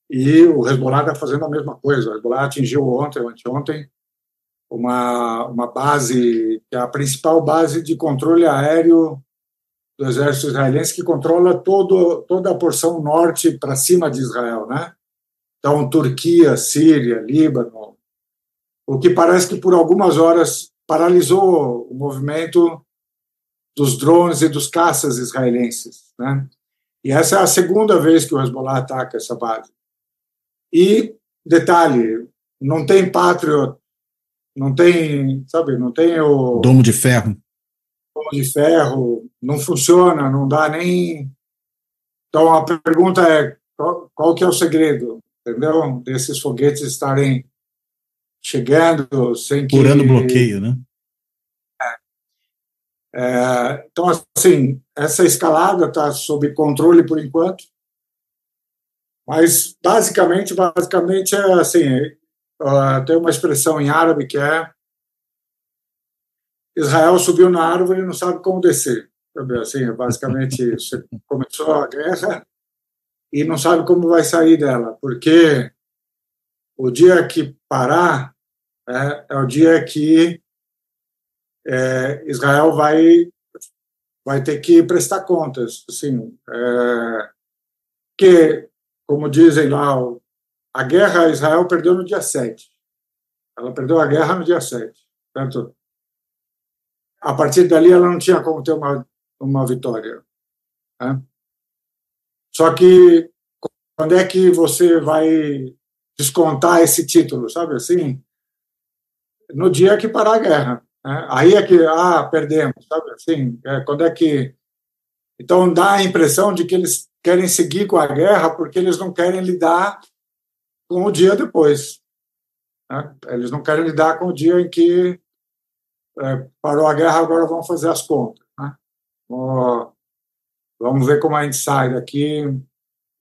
E o Hezbollah está fazendo a mesma coisa. O Hezbollah atingiu ontem, ou anteontem, uma, uma base, que é a principal base de controle aéreo do exército israelense, que controla todo, toda a porção norte para cima de Israel. Né? Então, Turquia, Síria, Líbano, o que parece que por algumas horas paralisou o movimento dos drones e dos caças israelenses. Né? E essa é a segunda vez que o Hezbollah ataca essa base. E, detalhe, não tem Patriot, não tem, sabe, não tem o... Domo de ferro. Domo de ferro, não funciona, não dá nem... Então, a pergunta é, qual, qual que é o segredo, entendeu? Desses foguetes estarem chegando sem que... Furando bloqueio, né? É, então, assim, essa escalada está sob controle por enquanto, mas basicamente, basicamente é assim, uh, tem uma expressão em árabe que é Israel subiu na árvore e não sabe como descer. Assim, basicamente, você começou a guerra e não sabe como vai sair dela, porque o dia que parar é, é o dia que é, Israel vai vai ter que prestar contas, assim, é, que, como dizem lá, a guerra Israel perdeu no dia 7. Ela perdeu a guerra no dia 7. Portanto, a partir dali ela não tinha como ter uma, uma vitória. Né? Só que quando é que você vai descontar esse título, sabe assim? No dia que parar a guerra. Né? Aí é que, ah, perdemos, sabe assim? É, quando é que. Então dá a impressão de que eles querem seguir com a guerra porque eles não querem lidar com o dia depois. Né? Eles não querem lidar com o dia em que é, parou a guerra, agora vamos fazer as contas. Vamos ver como a gente sai daqui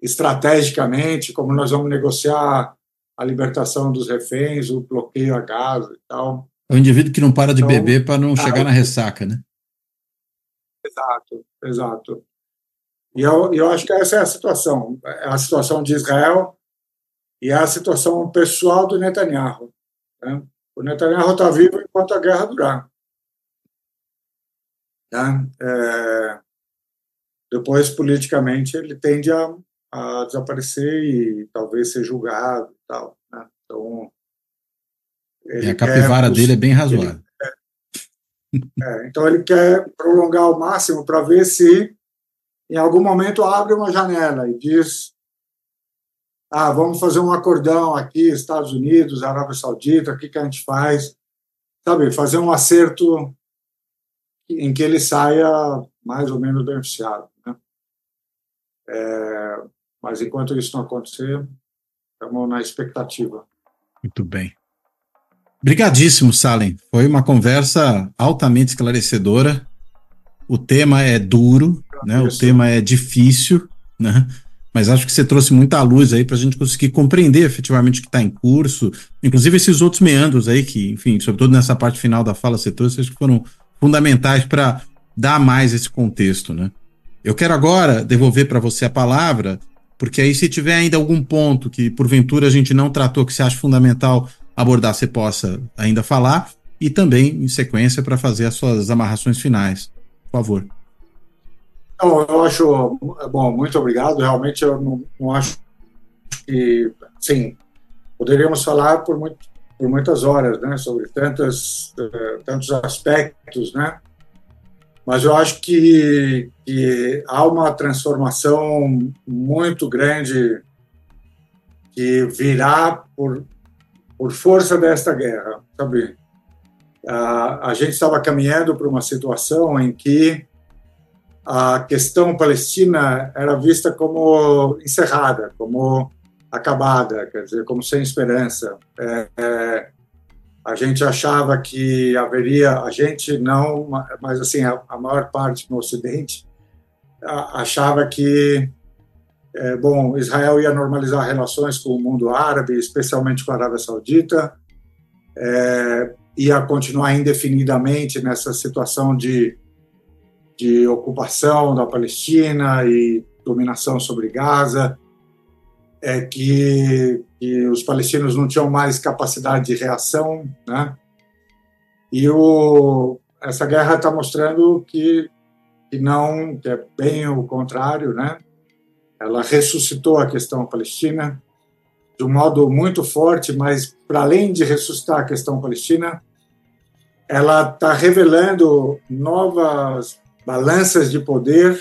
estrategicamente, como nós vamos negociar a libertação dos reféns, o bloqueio a Gaza e tal. É o indivíduo que não para de então, beber para não chegar na ressaca, né? Exato, exato. E eu, eu acho que essa é a situação. É a situação de Israel e é a situação pessoal do Netanyahu. Né? O Netanyahu está vivo enquanto a guerra durar. Né? É, depois, politicamente, ele tende a, a, desaparecer e talvez ser julgado e tal. Né? Então, a capivara quer, dele é bem razoável. É, então ele quer prolongar ao máximo para ver se em algum momento abre uma janela e diz ah, vamos fazer um acordão aqui, Estados Unidos, Arábia Saudita, o que, que a gente faz? Sabe, fazer um acerto em que ele saia mais ou menos beneficiado. Né? É, mas enquanto isso não acontecer, estamos na expectativa. Muito bem. Obrigadíssimo, Salem. Foi uma conversa altamente esclarecedora. O tema é duro, né? o tema é difícil, né? mas acho que você trouxe muita luz aí para a gente conseguir compreender efetivamente o que está em curso, inclusive esses outros meandros aí que, enfim, sobretudo nessa parte final da fala você trouxe, acho que foram fundamentais para dar mais esse contexto, né? Eu quero agora devolver para você a palavra, porque aí se tiver ainda algum ponto que porventura a gente não tratou que você acha fundamental abordar, você possa ainda falar, e também em sequência para fazer as suas amarrações finais. Por favor. Não, eu acho, bom, muito obrigado. Realmente eu não, não acho que, sim, poderíamos falar por, muito, por muitas horas, né, sobre tantos, uh, tantos aspectos, né, mas eu acho que, que há uma transformação muito grande que virá por, por força desta guerra, sabe? A, a gente estava caminhando para uma situação em que a questão palestina era vista como encerrada, como acabada, quer dizer, como sem esperança. É, é, a gente achava que haveria, a gente não, mas assim, a, a maior parte no Ocidente a, achava que, é, bom, Israel ia normalizar relações com o mundo árabe, especialmente com a Arábia Saudita, é, ia continuar indefinidamente nessa situação de, de ocupação da Palestina e dominação sobre Gaza, é que, que os palestinos não tinham mais capacidade de reação, né? E o, essa guerra está mostrando que, que não, que é bem o contrário, né? Ela ressuscitou a questão palestina de um modo muito forte, mas para além de ressuscitar a questão palestina, ela está revelando novas balanças de poder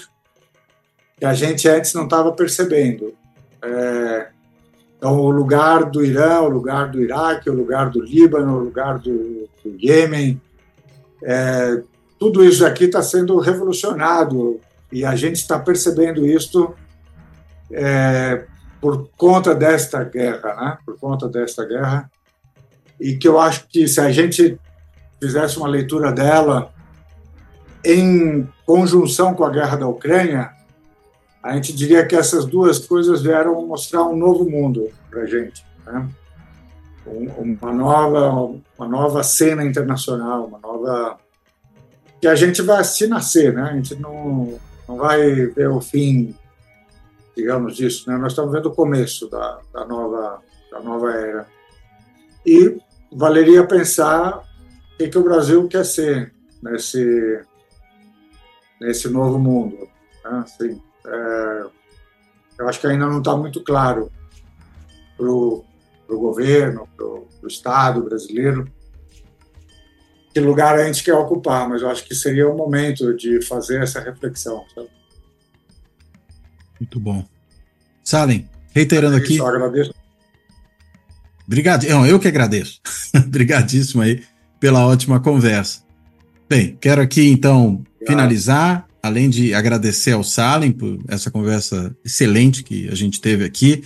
que a gente antes não estava percebendo. É, então, o lugar do Irã, o lugar do Iraque, o lugar do Líbano, o lugar do, do Iêmen, é, tudo isso aqui está sendo revolucionado e a gente está percebendo isso é, por conta desta guerra, né? Por conta desta guerra e que eu acho que se a gente fizesse uma leitura dela em conjunção com a guerra da Ucrânia, a gente diria que essas duas coisas vieram mostrar um novo mundo para a gente. Né? Uma, nova, uma nova cena internacional, uma nova. que a gente vai assistir nascer, né? a gente não, não vai ver o fim, digamos, disso. Né? Nós estamos vendo o começo da, da, nova, da nova era. E valeria pensar o que, que o Brasil quer ser nesse, nesse novo mundo. Né? Assim, é, eu acho que ainda não está muito claro para o governo, para o Estado brasileiro, que lugar a gente quer ocupar, mas eu acho que seria o momento de fazer essa reflexão. Sabe? Muito bom. Salem, reiterando é aqui. Só agradeço. Obrigado. Eu que agradeço. *laughs* Obrigadíssimo aí pela ótima conversa. Bem, quero aqui então Obrigado. finalizar além de agradecer ao Salem por essa conversa excelente que a gente teve aqui,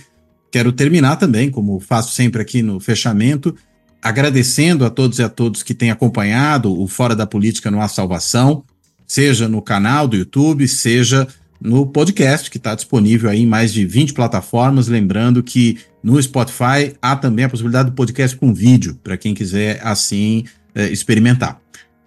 quero terminar também, como faço sempre aqui no fechamento, agradecendo a todos e a todos que têm acompanhado o Fora da Política no A Salvação, seja no canal do YouTube, seja no podcast, que está disponível aí em mais de 20 plataformas. Lembrando que no Spotify há também a possibilidade do podcast com vídeo, para quem quiser assim é, experimentar.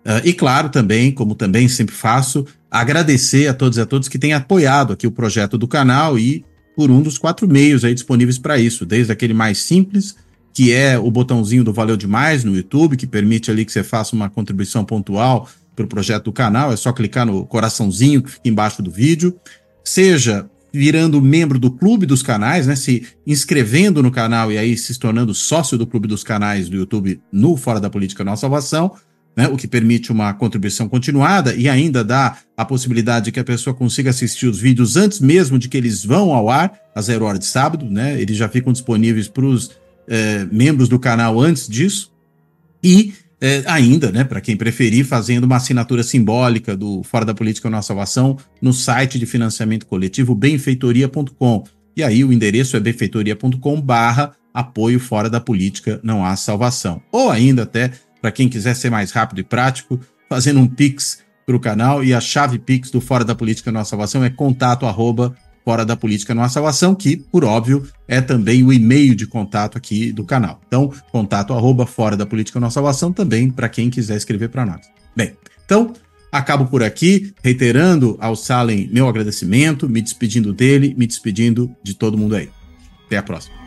Uh, e claro, também, como também sempre faço, agradecer a todos e a todos que têm apoiado aqui o projeto do canal e por um dos quatro meios aí disponíveis para isso, desde aquele mais simples, que é o botãozinho do Valeu Demais no YouTube, que permite ali que você faça uma contribuição pontual para o projeto do canal, é só clicar no coraçãozinho embaixo do vídeo, seja virando membro do Clube dos Canais, né, se inscrevendo no canal e aí se tornando sócio do Clube dos Canais do YouTube no Fora da Política Nossa Salvação, né, o que permite uma contribuição continuada e ainda dá a possibilidade de que a pessoa consiga assistir os vídeos antes mesmo de que eles vão ao ar, às zero hora de sábado, né? Eles já ficam disponíveis para os é, membros do canal antes disso. E é, ainda, né, para quem preferir, fazendo uma assinatura simbólica do Fora da Política Nossa Salvação no site de financiamento coletivo benfeitoria.com. E aí o endereço é benfeitoria.com barra apoio fora da política não há salvação. Ou ainda até para quem quiser ser mais rápido e prático, fazendo um Pix para o canal e a chave Pix do Fora da Política Nossa Salvação é contato arroba Fora da Política Nossa Salvação, que, por óbvio, é também o e-mail de contato aqui do canal. Então, contato arroba Fora da Política Nossa Salvação também para quem quiser escrever para nós. Bem, então, acabo por aqui, reiterando ao Salem meu agradecimento, me despedindo dele, me despedindo de todo mundo aí. Até a próxima.